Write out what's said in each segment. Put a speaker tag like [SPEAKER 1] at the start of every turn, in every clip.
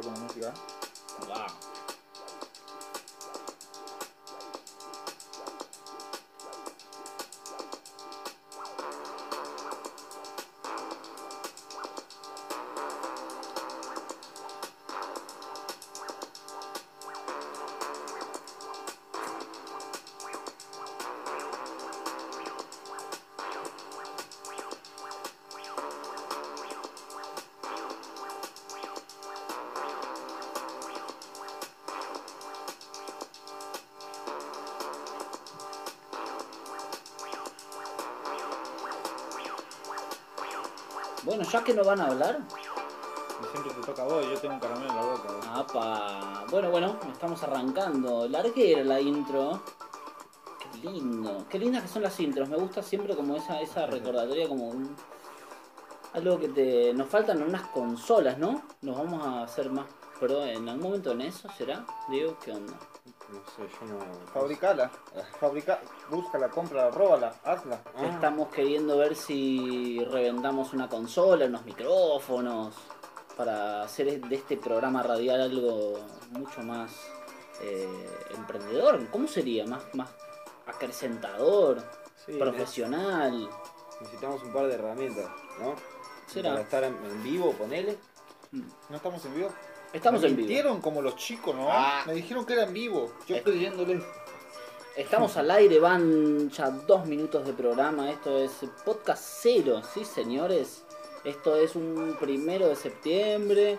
[SPEAKER 1] jugar con la música.
[SPEAKER 2] Va. Ya que no van a hablar.
[SPEAKER 1] Siempre te toca a vos, yo tengo un caramelo en la boca. vos.
[SPEAKER 2] Apa. Bueno, bueno, estamos arrancando. Larguera la intro. Qué lindo. Qué lindas que son las intros. Me gusta siempre como esa, esa recordatoria, como un- algo que te. Nos faltan unas consolas, ¿no? Nos vamos a hacer más pro en algún momento en eso, ¿será? Digo, ¿qué onda?
[SPEAKER 3] No sé, yo no.
[SPEAKER 1] Fabricala. Fabrica, búscala, cómprala, róbala, hazla.
[SPEAKER 3] Ah.
[SPEAKER 2] Estamos queriendo ver si reventamos una consola, unos micrófonos, para hacer de este programa radial algo mucho más eh, emprendedor. ¿Cómo sería? Más, más acrecentador,
[SPEAKER 3] Sí,
[SPEAKER 2] profesional.
[SPEAKER 3] Necesitamos un par de herramientas, ¿no?
[SPEAKER 2] ¿Será?
[SPEAKER 3] Para estar en, vivo, ponele.
[SPEAKER 1] ¿No estamos en vivo?
[SPEAKER 2] Estamos
[SPEAKER 1] Me
[SPEAKER 2] en vivo.
[SPEAKER 1] mintieron como los chicos, ¿no?
[SPEAKER 3] Ah.
[SPEAKER 1] Me dijeron que era en vivo. Yo
[SPEAKER 2] Eh.
[SPEAKER 1] creyéndole.
[SPEAKER 2] Estamos al aire, van ya dos minutos de programa. Esto es podcast cero, ¿sí, señores? Esto es un primero de septiembre.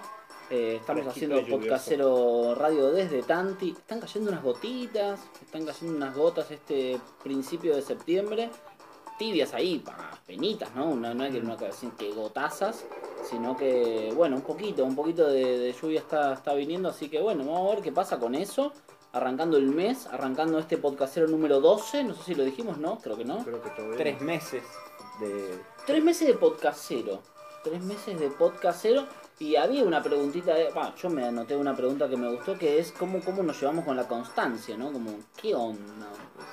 [SPEAKER 2] Eh, estamos
[SPEAKER 1] Fresquito
[SPEAKER 2] haciendo podcast cero radio desde Tanti. Están cayendo unas gotitas, están cayendo unas gotas este principio de septiembre. Tibias ahí, pa, penitas, ¿no? No, no es que, no que- que gotazas, sino que, bueno, un poquito, un poquito de, de lluvia está, está viniendo. Así que, bueno, vamos a ver qué pasa con eso arrancando el mes, arrancando este podcastero número 12, no sé si lo dijimos, ¿no? Creo que no.
[SPEAKER 1] Creo que todavía.
[SPEAKER 3] Tres meses de.
[SPEAKER 2] Tres meses de podcastero, tres meses de podcastero y había una preguntita, de, bah, yo me anoté una pregunta que me gustó que es cómo, cómo nos llevamos con la constancia, ¿no? Como, ¿qué onda?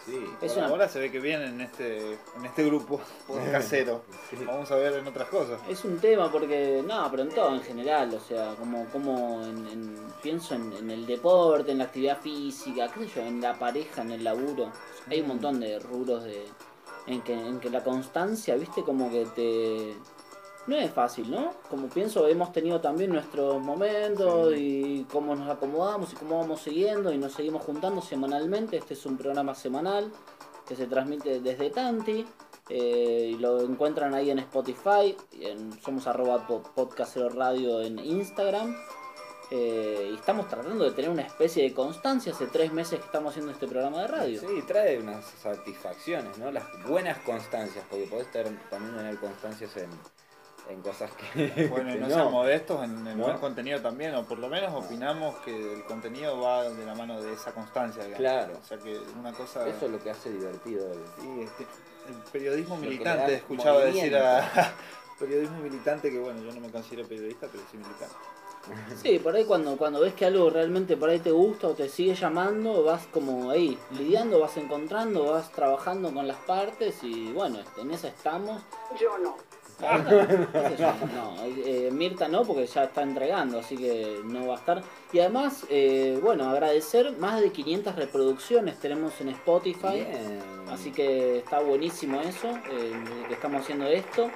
[SPEAKER 3] Sí.
[SPEAKER 2] Es una-
[SPEAKER 1] Ahora se ve que viene en este, en este grupo casero.
[SPEAKER 3] Sí.
[SPEAKER 1] Vamos a ver en otras cosas.
[SPEAKER 2] Es un tema porque, no, pero en todo en general, o sea, como, como en, en- pienso en, en el deporte, en la actividad física, qué sé yo, en la pareja, en el laburo. Hay un montón de rubros de, en, que, en que la constancia, viste, como que te... No es fácil, ¿no? Como pienso, hemos tenido también nuestros momentos y cómo nos acomodamos y cómo vamos siguiendo y nos seguimos juntando semanalmente. Este es un programa semanal que se transmite desde Tanti. eh, y lo encuentran ahí en Spotify. En, somos arroba po- podcastero radio en Instagram. eh, y estamos tratando de tener una especie de constancia. Hace tres meses que estamos haciendo este programa de radio.
[SPEAKER 3] Sí, trae unas satisfacciones, ¿no? Las buenas constancias, porque podés ter- también tener constancias en, en cosas que.
[SPEAKER 1] Bueno, y
[SPEAKER 3] que
[SPEAKER 1] no
[SPEAKER 3] no.
[SPEAKER 1] seamos modestos en el
[SPEAKER 3] ¿No?
[SPEAKER 1] buen contenido también, o por lo menos opinamos que el contenido va de la mano de esa constancia. digamos.
[SPEAKER 3] Claro.
[SPEAKER 1] O sea que una cosa.
[SPEAKER 3] Eso es lo que hace divertido. el-
[SPEAKER 1] Sí, este, el periodismo
[SPEAKER 3] Lo
[SPEAKER 1] militante,
[SPEAKER 3] da
[SPEAKER 1] escuchaba decir a. periodismo militante, que bueno, yo no me considero periodista, pero sí militante.
[SPEAKER 2] Sí, por ahí cuando, cuando ves que algo realmente por ahí te gusta o te sigue llamando, vas como ahí, lidiando, vas encontrando, vas trabajando con las partes y bueno, en esa estamos.
[SPEAKER 4] Yo no.
[SPEAKER 2] Eh, Mirta no, porque ya está entregando, así que no va a estar. Y además, eh, bueno, agradecer, más de 500 reproducciones tenemos en Spotify.
[SPEAKER 3] Bien.
[SPEAKER 2] Así que está buenísimo eso, eh, que estamos haciendo esto.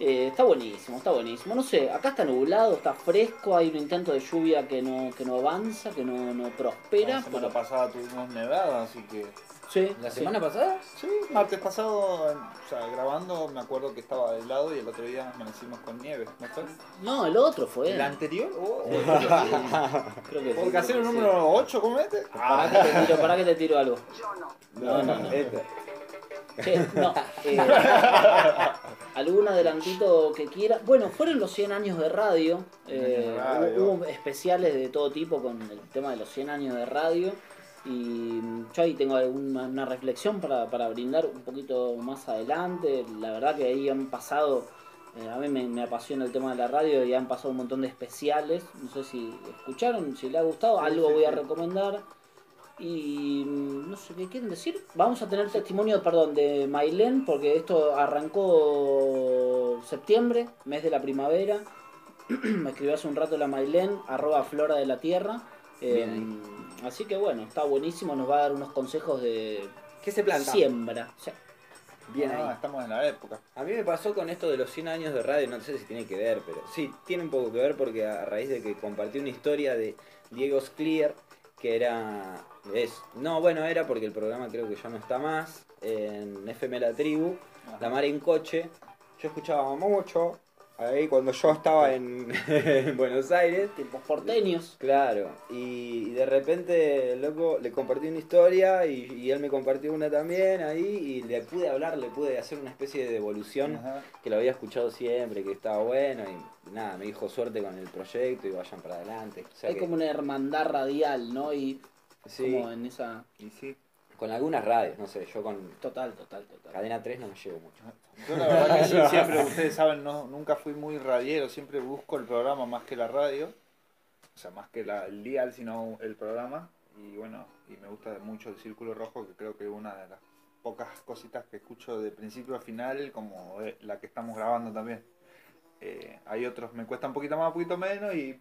[SPEAKER 2] Eh, está buenísimo, está buenísimo. No sé, acá está nublado, está fresco, hay un intento de lluvia que no, que no avanza, que no, no prospera.
[SPEAKER 1] La semana
[SPEAKER 2] pero-
[SPEAKER 1] pasada tuvimos nevada, así que.
[SPEAKER 2] Sí,
[SPEAKER 3] ¿La
[SPEAKER 2] sí.
[SPEAKER 3] semana pasada?
[SPEAKER 1] Sí, martes pasado, o sea, grabando, me acuerdo que estaba helado y el otro día amanecimos con nieve, ¿no fue?
[SPEAKER 2] No, el otro fue.
[SPEAKER 1] ¿El anterior? Oh,
[SPEAKER 2] creo que sí. Creo que sí,
[SPEAKER 1] ¿Por hacer el número 8 como este?
[SPEAKER 2] Pará que te tiro, pará que te tiro algo.
[SPEAKER 4] Yo no.
[SPEAKER 2] No, no, no.
[SPEAKER 3] Esta.
[SPEAKER 2] Che, no. eh, ¿Algún adelantito que quiera? Bueno, fueron los 100 años de radio. eh,
[SPEAKER 1] radio.
[SPEAKER 2] hubo especiales de todo tipo con el tema de los 100 años de radio. Y yo ahí tengo alguna una reflexión para, para brindar un poquito más adelante. La verdad que ahí han pasado, eh, a mí me, me apasiona el tema de la radio y han pasado un montón de especiales. No sé si escucharon, si les ha gustado,
[SPEAKER 1] Sí,
[SPEAKER 2] algo
[SPEAKER 1] sí,
[SPEAKER 2] voy a
[SPEAKER 1] sí.
[SPEAKER 2] recomendar. Y mm, no sé qué quieren decir. Vamos a tener testimonio, perdón, de Mailén, porque esto arrancó septiembre, mes de la primavera. me escribió hace un rato la Mailén, arroba Flora de la Tierra.
[SPEAKER 3] Bien
[SPEAKER 2] Eh, así que bueno, está buenísimo, nos va a dar unos consejos de
[SPEAKER 3] ¿Qué se planta?
[SPEAKER 2] siembra.
[SPEAKER 3] Bien
[SPEAKER 1] Ah,
[SPEAKER 3] ahí.
[SPEAKER 1] estamos en la época.
[SPEAKER 3] A mí me pasó con esto de los 100 años de radio, no sé si tiene que ver, pero sí, tiene un poco que ver porque a raíz de que compartí una historia de Diego Clear, que era... es No, bueno, era porque el programa creo que ya no está más, en FM La Tribu, La Mar en Coche, yo escuchaba mucho, ahí cuando yo estaba en, en Buenos Aires,
[SPEAKER 2] tipos porteños.
[SPEAKER 3] Claro, y, y de repente, loco, le compartí una historia y, y él me compartió una también ahí y le pude hablar, le pude hacer una especie de devolución
[SPEAKER 1] Ajá.
[SPEAKER 3] que lo había escuchado siempre, que estaba bueno y nada, me dijo suerte con el proyecto y vayan para adelante. O sea
[SPEAKER 2] Hay
[SPEAKER 3] que,
[SPEAKER 2] como una hermandad radial, ¿no? Y
[SPEAKER 3] sí,
[SPEAKER 2] como en esa...
[SPEAKER 1] Y sí.
[SPEAKER 3] Con algunas radios, no sé, yo con
[SPEAKER 2] Total, total, total.
[SPEAKER 3] Cadena 3 no me llevo mucho.
[SPEAKER 1] Yo la verdad que sí, siempre, ustedes saben, no, nunca fui muy radiero, siempre busco el programa más que la radio. O sea, más que la, el dial, sino el programa. Y bueno, y me gusta mucho el Círculo Rojo, que creo que es una de las pocas cositas que escucho de principio a final, como eh, la que estamos grabando también. Eh, hay otros, me cuesta un poquito más, un poquito menos. Y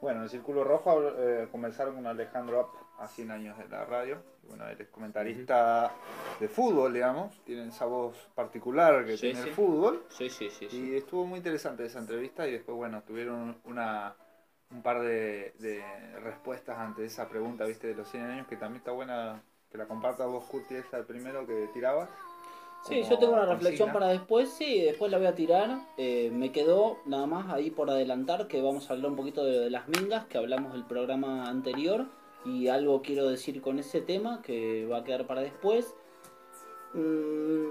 [SPEAKER 1] bueno, el Círculo Rojo eh, comenzaron con Alejandro a 100 años de la radio. Bueno, él es comentarista de fútbol, digamos. Tiene esa voz particular que
[SPEAKER 2] Sí,
[SPEAKER 1] tiene
[SPEAKER 2] sí.
[SPEAKER 1] el fútbol.
[SPEAKER 2] Sí, sí, sí. sí.
[SPEAKER 1] Y estuvo muy interesante esa entrevista y después, bueno, tuvieron una, un par de, de respuestas ante esa pregunta, viste, de los 100 años, que también está buena que la compartas vos, Curti, esa el primero que tirabas.
[SPEAKER 2] Sí, yo tengo una reflexión
[SPEAKER 1] consigna.
[SPEAKER 2] para después, sí, después la voy a tirar. Eh, me quedó nada más ahí por adelantar que vamos a hablar un poquito de, de las mingas, que hablamos del programa anterior, y algo quiero decir con ese tema que va a quedar para después. Mm,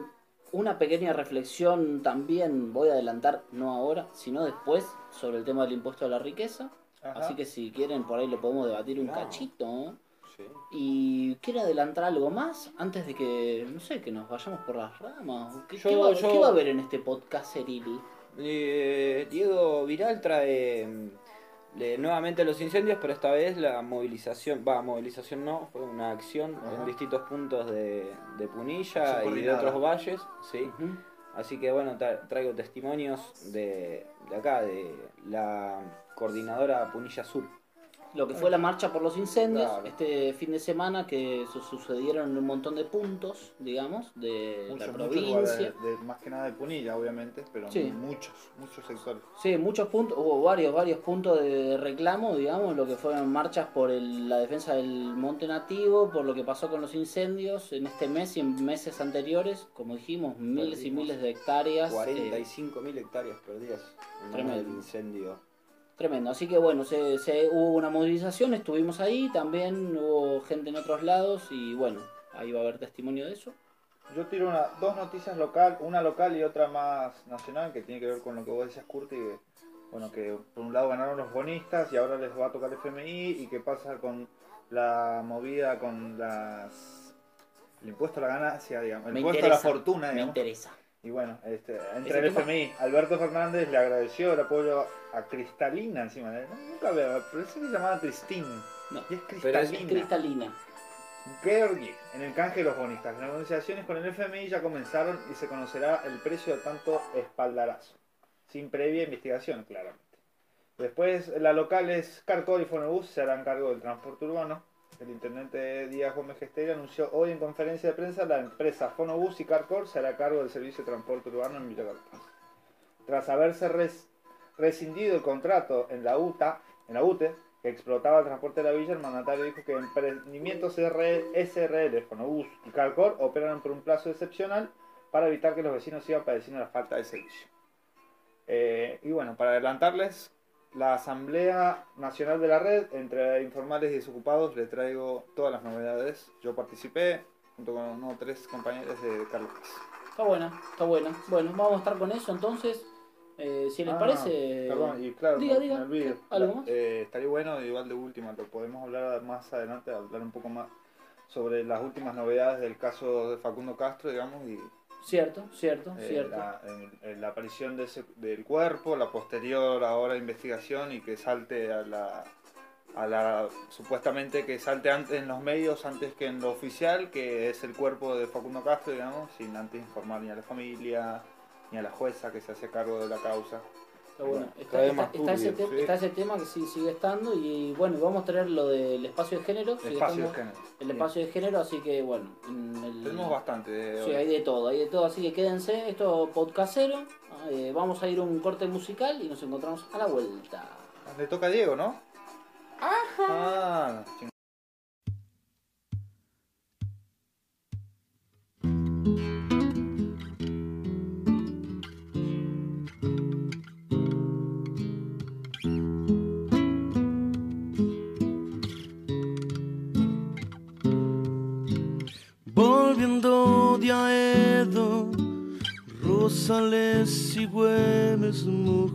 [SPEAKER 2] una pequeña reflexión también, voy a adelantar, no ahora, sino después, sobre el tema del impuesto a la riqueza.
[SPEAKER 1] Ajá.
[SPEAKER 2] Así que si quieren, por ahí lo podemos debatir un
[SPEAKER 3] Claro.
[SPEAKER 2] cachito.
[SPEAKER 3] Sí.
[SPEAKER 2] Y quiero adelantar algo más antes de que, no sé, que nos vayamos por las ramas. ¿Qué,
[SPEAKER 3] Yo-
[SPEAKER 2] qué va,
[SPEAKER 3] yo-
[SPEAKER 2] qué va a haber en este podcast, Eril?
[SPEAKER 3] Eh, Diego Viral trae nuevamente los incendios, pero esta vez la movilización, va, movilización no, fue una acción
[SPEAKER 1] Ajá.
[SPEAKER 3] en distintos puntos de, de Punilla y de otros valles, sí. Así que bueno, tra- traigo testimonios de, de acá, de la coordinadora Punilla Sur.
[SPEAKER 2] Lo que fue la marcha por los incendios,
[SPEAKER 3] Claro.
[SPEAKER 2] este fin de semana que su- sucedieron en un montón de puntos, digamos, de
[SPEAKER 1] Muchos,
[SPEAKER 2] la provincia.
[SPEAKER 1] de- más que nada de Punilla, obviamente, pero
[SPEAKER 2] Sí.
[SPEAKER 1] muchos, muchos sectores.
[SPEAKER 2] Sí, muchos puntos, hubo varios, varios puntos de reclamo, digamos, lo que fueron marchas por el- la defensa del monte nativo, por lo que pasó con los incendios en este mes y en meses anteriores, como dijimos, miles y miles de hectáreas. eh,
[SPEAKER 3] 45.000 hectáreas perdidas en el
[SPEAKER 2] Tremendo.
[SPEAKER 3] incendio.
[SPEAKER 2] Tremendo, así que bueno, se, se- hubo una movilización, estuvimos ahí, también hubo gente en otros lados y bueno, ahí va a haber testimonio de eso.
[SPEAKER 1] Yo tiro una, dos noticias local, una local y otra más nacional, que tiene que ver con lo que vos decías, Curti, que, bueno, que por un lado ganaron los bonistas y ahora les va a tocar el FMI, y qué pasa con la movida con las el impuesto a la ganancia, digamos, el
[SPEAKER 2] Me
[SPEAKER 1] impuesto a la fortuna,
[SPEAKER 2] Me
[SPEAKER 1] digamos.
[SPEAKER 2] interesa.
[SPEAKER 1] Y bueno, este, entre el FMI, Alberto Fernández le agradeció el apoyo a Cristalina encima de él. Nunca veo, pero se llamaba Cristín.
[SPEAKER 2] No,
[SPEAKER 1] Y es
[SPEAKER 3] Pero es
[SPEAKER 1] Cristalina.
[SPEAKER 2] cristalina.
[SPEAKER 1] Georgi, en el canje de los bonistas. Las negociaciones con el FMI ya comenzaron y se conocerá el precio de tanto espaldarazo. Sin previa investigación, claramente. Después, la local es Carcor y Fonobus se harán cargo del transporte urbano. El intendente Díaz Gómez Gesteri anunció hoy en conferencia de prensa la empresa Fonobus y Carcor se hará cargo del servicio de transporte urbano en Villa Carlos. Tras haberse res- rescindido el contrato en la UTA, en la UTE, que explotaba el transporte de la villa, el mandatario dijo que emprendimientos SRL, Fonobus y Calcor operan por un plazo excepcional para evitar que los vecinos sigan padeciendo la falta de servicio. Eh, y bueno, para adelantarles, la Asamblea Nacional de la Red, entre informales y desocupados, le traigo todas las novedades. Yo participé junto con uno o tres compañeros de Carlos Paz.
[SPEAKER 2] Está buena, está buena. Bueno, vamos a estar con eso entonces. Eh, si les
[SPEAKER 1] Ah,
[SPEAKER 2] parece.
[SPEAKER 1] Perdón, y claro.
[SPEAKER 2] ¿Algo más?
[SPEAKER 1] Eh, estaría bueno, igual de última, lo podemos hablar más adelante, hablar un poco más sobre las últimas novedades del caso de Facundo Castro, digamos, y
[SPEAKER 2] Cierto, cierto,
[SPEAKER 1] eh,
[SPEAKER 2] cierto.
[SPEAKER 1] la, en- la aparición de ese- del cuerpo, la posterior ahora investigación y que salte a la, a la supuestamente que salte antes en los medios antes que en lo oficial, que es el cuerpo de Facundo Castro, digamos, sin antes informar ni a la familia ni a la jueza que se hace cargo de la causa.
[SPEAKER 2] Está bueno. Está, ese
[SPEAKER 3] turbio,
[SPEAKER 2] te-
[SPEAKER 1] sí.
[SPEAKER 2] está ese tema que sí sigue estando y bueno, vamos a traer lo del espacio de género. sigue
[SPEAKER 1] Espacio de
[SPEAKER 2] estando
[SPEAKER 1] género.
[SPEAKER 2] El espacio de género, así que bueno. el-
[SPEAKER 1] Tenemos bastante de
[SPEAKER 2] Sí, hay de todo, hay de todo, así que quédense, esto es podcastero. eh, vamos a ir a un corte musical y nos encontramos a la vuelta.
[SPEAKER 1] Le toca a Diego, ¿no? Ajá. Ah, ching-
[SPEAKER 4] Volviendo de Aedo, Rosales y Güemes mojó.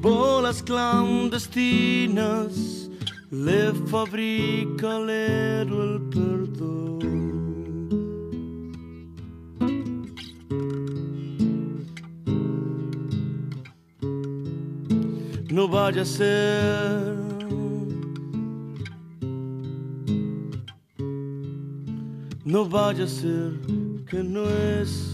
[SPEAKER 4] Bolas clandestinas le fabrica el perdón. no vaya a ser. No vaya a ser que no es.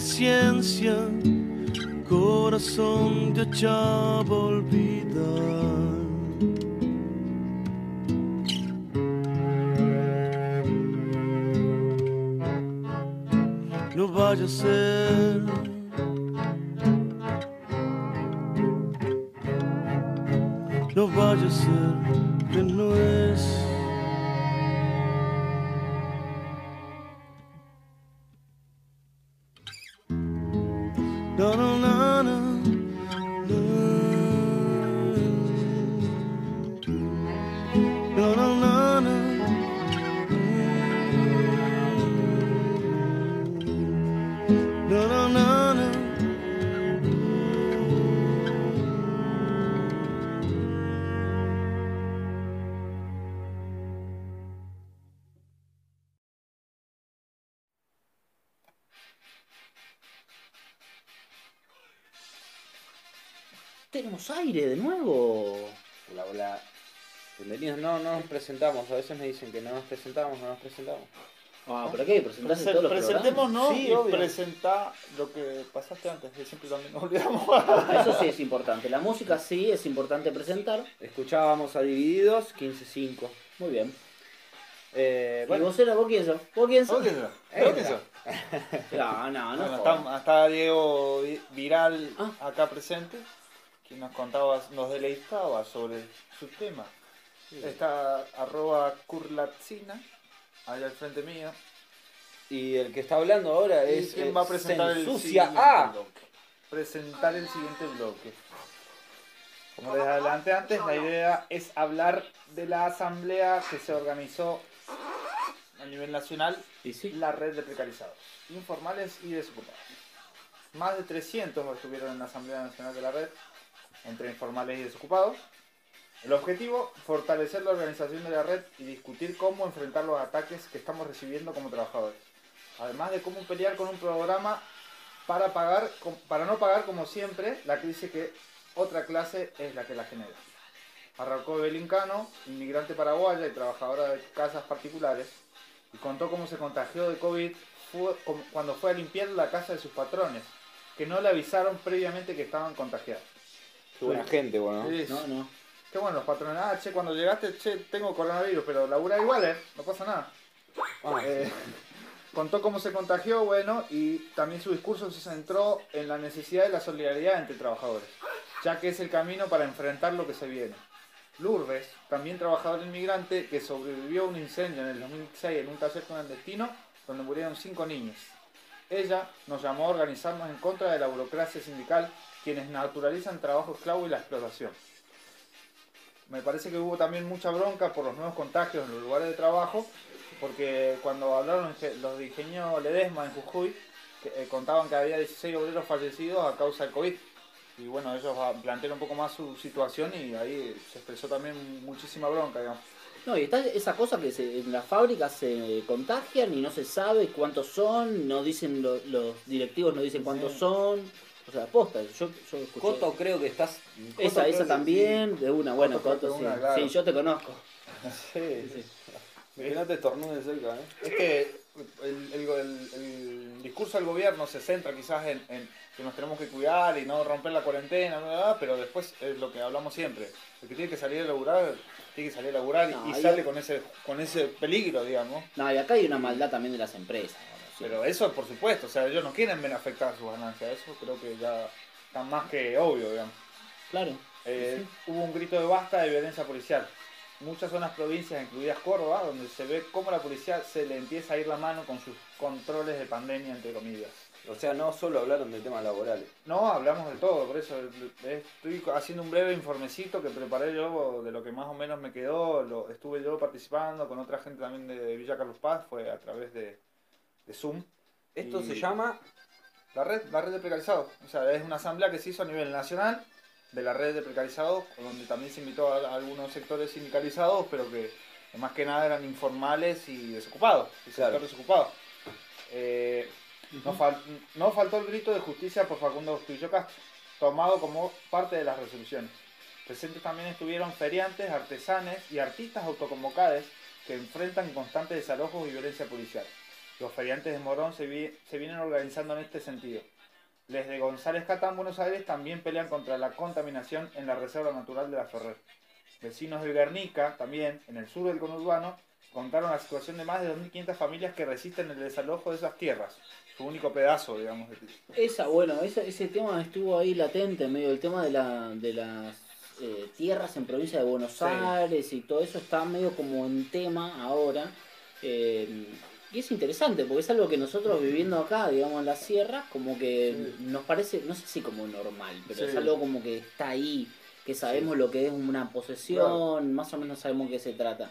[SPEAKER 4] Paciencia, corazón de ochava olvidar. no vaya a ser. No vaya a ser
[SPEAKER 2] Aire de nuevo.
[SPEAKER 3] Hola, hola. Bienvenidos. No, no nos presentamos. A veces me dicen que no nos presentamos, no nos presentamos.
[SPEAKER 2] Ah, pero qué, presentaste
[SPEAKER 1] Presen-
[SPEAKER 2] todos los
[SPEAKER 1] Presentémonos
[SPEAKER 3] Sí,
[SPEAKER 1] y
[SPEAKER 3] obvio.
[SPEAKER 1] presentá lo que pasaste antes, que siempre también nos olvidamos.
[SPEAKER 2] programas. Eso sí es importante. La música sí es importante presentar.
[SPEAKER 3] Escuchábamos a Divididos 15-5.
[SPEAKER 2] Muy bien.
[SPEAKER 3] Eh,
[SPEAKER 2] ¿Y
[SPEAKER 3] bueno,
[SPEAKER 2] vos era? ¿Vos quién sos? ¿Vos quién sos?
[SPEAKER 1] ¿Vos qué sos? ¿Vos qué sos?
[SPEAKER 2] No, no, no.
[SPEAKER 1] Bueno, está, está Diego Vi- Viral
[SPEAKER 2] Ah.
[SPEAKER 1] acá presente, que nos contaba, nos deleitaba sobre su tema. Está arroba curlatzina, ahí al frente mío.
[SPEAKER 3] y el que está hablando ahora
[SPEAKER 1] ¿Y
[SPEAKER 3] es.
[SPEAKER 1] quién
[SPEAKER 3] eh,
[SPEAKER 1] va a presentar el
[SPEAKER 3] Sensucia
[SPEAKER 1] siguiente
[SPEAKER 3] A.
[SPEAKER 1] bloque? Presentar el siguiente bloque. Como les adelanté antes, la idea es hablar de la asamblea que se organizó a nivel nacional
[SPEAKER 2] Y sí.
[SPEAKER 1] la red de precarizados, informales y desocupados. Más de 300 estuvieron en la Asamblea Nacional de la Red, entre informales y desocupados. El objetivo, fortalecer la organización de la red y discutir cómo enfrentar los ataques que estamos recibiendo como trabajadores. Además de cómo pelear con un programa para, pagar, para no pagar como siempre la crisis que otra clase es la que la genera. Arrancó Evelyn Cano, inmigrante paraguaya y trabajadora de casas particulares, y contó cómo se contagió de COVID cuando fue a limpiar la casa de sus patrones, que no le avisaron previamente que estaban contagiados.
[SPEAKER 3] Qué buena gente, bueno.
[SPEAKER 1] Sí,
[SPEAKER 2] No, no.
[SPEAKER 1] Qué bueno, los patrones. Ah, che, cuando llegaste, che, tengo coronavirus, pero labura igual, ¿eh? No pasa nada.
[SPEAKER 3] Ah,
[SPEAKER 1] Eh, contó cómo se contagió, bueno, y también su discurso se centró en la necesidad de la solidaridad entre trabajadores, ya que es el camino para enfrentar lo que se viene. Lourdes, también trabajador inmigrante, que sobrevivió a un incendio en el 2006 en un taller clandestino donde murieron cinco niños. Ella nos llamó a organizarnos en contra de la burocracia sindical, quienes naturalizan trabajo esclavo y la explotación. me parece que hubo también mucha bronca por los nuevos contagios en los lugares de trabajo, porque cuando hablaron los de Ingenio Ledesma en Jujuy, que, eh, contaban que había 16 obreros fallecidos a causa del COVID. Y bueno, ellos ah, plantearon un poco más su situación y ahí se expresó también muchísima bronca, digamos.
[SPEAKER 2] No, y está esa cosa que se- en las fábricas se contagian y no se sabe cuántos son, no dicen lo- los directivos no dicen cuántos
[SPEAKER 1] Sí.
[SPEAKER 2] son. O sea, posta, yo, yo escuché.
[SPEAKER 3] Coto creo que estás... Coto
[SPEAKER 2] esa, esa también, de una, bueno,
[SPEAKER 1] Coto
[SPEAKER 2] Coto, sí.
[SPEAKER 1] una, claro.
[SPEAKER 2] Sí, yo te conozco.
[SPEAKER 3] Sí, sí. Que no te estornudes cerca, ¿eh?
[SPEAKER 1] Es que el, el- el- el discurso del gobierno se centra quizás en, en que nos tenemos que cuidar y no romper la cuarentena, bla, bla, bla, pero después es lo que hablamos siempre. El que tiene que salir a laburar, tiene que salir a laburar y-
[SPEAKER 2] No,
[SPEAKER 1] y
[SPEAKER 2] ahí-
[SPEAKER 1] sale con ese, con ese peligro, digamos.
[SPEAKER 2] No, y acá hay una maldad también de las empresas.
[SPEAKER 1] Pero eso, por supuesto, o sea, ellos no quieren ver afectar sus ganancias, eso creo que ya está más que obvio, digamos.
[SPEAKER 2] Claro.
[SPEAKER 1] Eh, Hubo un grito de basta de violencia policial. Muchas zonas provincias, incluidas Córdoba, donde se ve cómo la policía se le empieza a ir la mano con sus controles de pandemia, entre comillas.
[SPEAKER 3] O sea, no solo hablaron de temas laborales.
[SPEAKER 1] No, hablamos de todo, por eso estoy haciendo un breve informecito que preparé yo de lo que más o menos me quedó. Lo, estuve yo participando con otra gente también de Villa Carlos Paz, fue a través de, de Zoom.
[SPEAKER 3] Esto
[SPEAKER 1] Y-
[SPEAKER 3] se llama...
[SPEAKER 1] La red, la red de precarizados. O sea, es una asamblea que se hizo a nivel nacional de la red de precarizados, donde también se invitó a, algunos sectores sindicalizados, pero que más que nada eran informales y desocupados. Y
[SPEAKER 3] Claro.
[SPEAKER 1] sector desocupado. Eh, no, fal- no faltó el grito de justicia por Facundo Bustillo Castro, tomado como parte de las resoluciones. Presentes también estuvieron feriantes, artesanes y artistas autoconvocados que enfrentan constantes desalojos y violencia policial. Los feriantes de Morón se, vi- se vienen organizando en este sentido. Les de González Catán, Buenos Aires, también pelean contra la contaminación en la Reserva Natural de la Ferrer. Vecinos de Guernica, también, en el sur del conurbano, contaron la situación de más de 2.500 familias que resisten el desalojo de esas tierras. Su único pedazo, digamos. de-
[SPEAKER 2] Esa, bueno, ese, ese tema estuvo ahí latente en medio del tema de, la, de las eh, tierras en provincia de Buenos
[SPEAKER 1] Sí.
[SPEAKER 2] Aires y todo eso está medio como en tema ahora. Eh, y es interesante porque es algo que nosotros viviendo acá, digamos, en las sierras, como que
[SPEAKER 1] Sí.
[SPEAKER 2] nos parece, no sé si como normal, pero es algo como que está ahí, que sabemos lo que es una posesión, más o menos sabemos de qué se trata.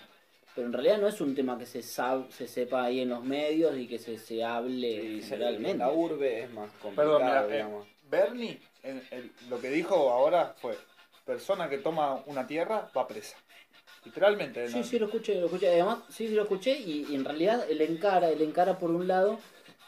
[SPEAKER 2] Pero en realidad no es un tema que se, sab- se sepa ahí en los medios y que se, se hable generalmente.
[SPEAKER 3] la urbe es más complicado,
[SPEAKER 1] Perdón, mira, eh. Bernie, en- en- lo que dijo ahora fue, persona que toma una tierra va presa. Literalmente.
[SPEAKER 2] Sí,
[SPEAKER 1] ¿no?
[SPEAKER 2] sí, lo escuché, lo escuché. Además, sí, sí, lo escuché y, y en realidad él encara, él encara por un lado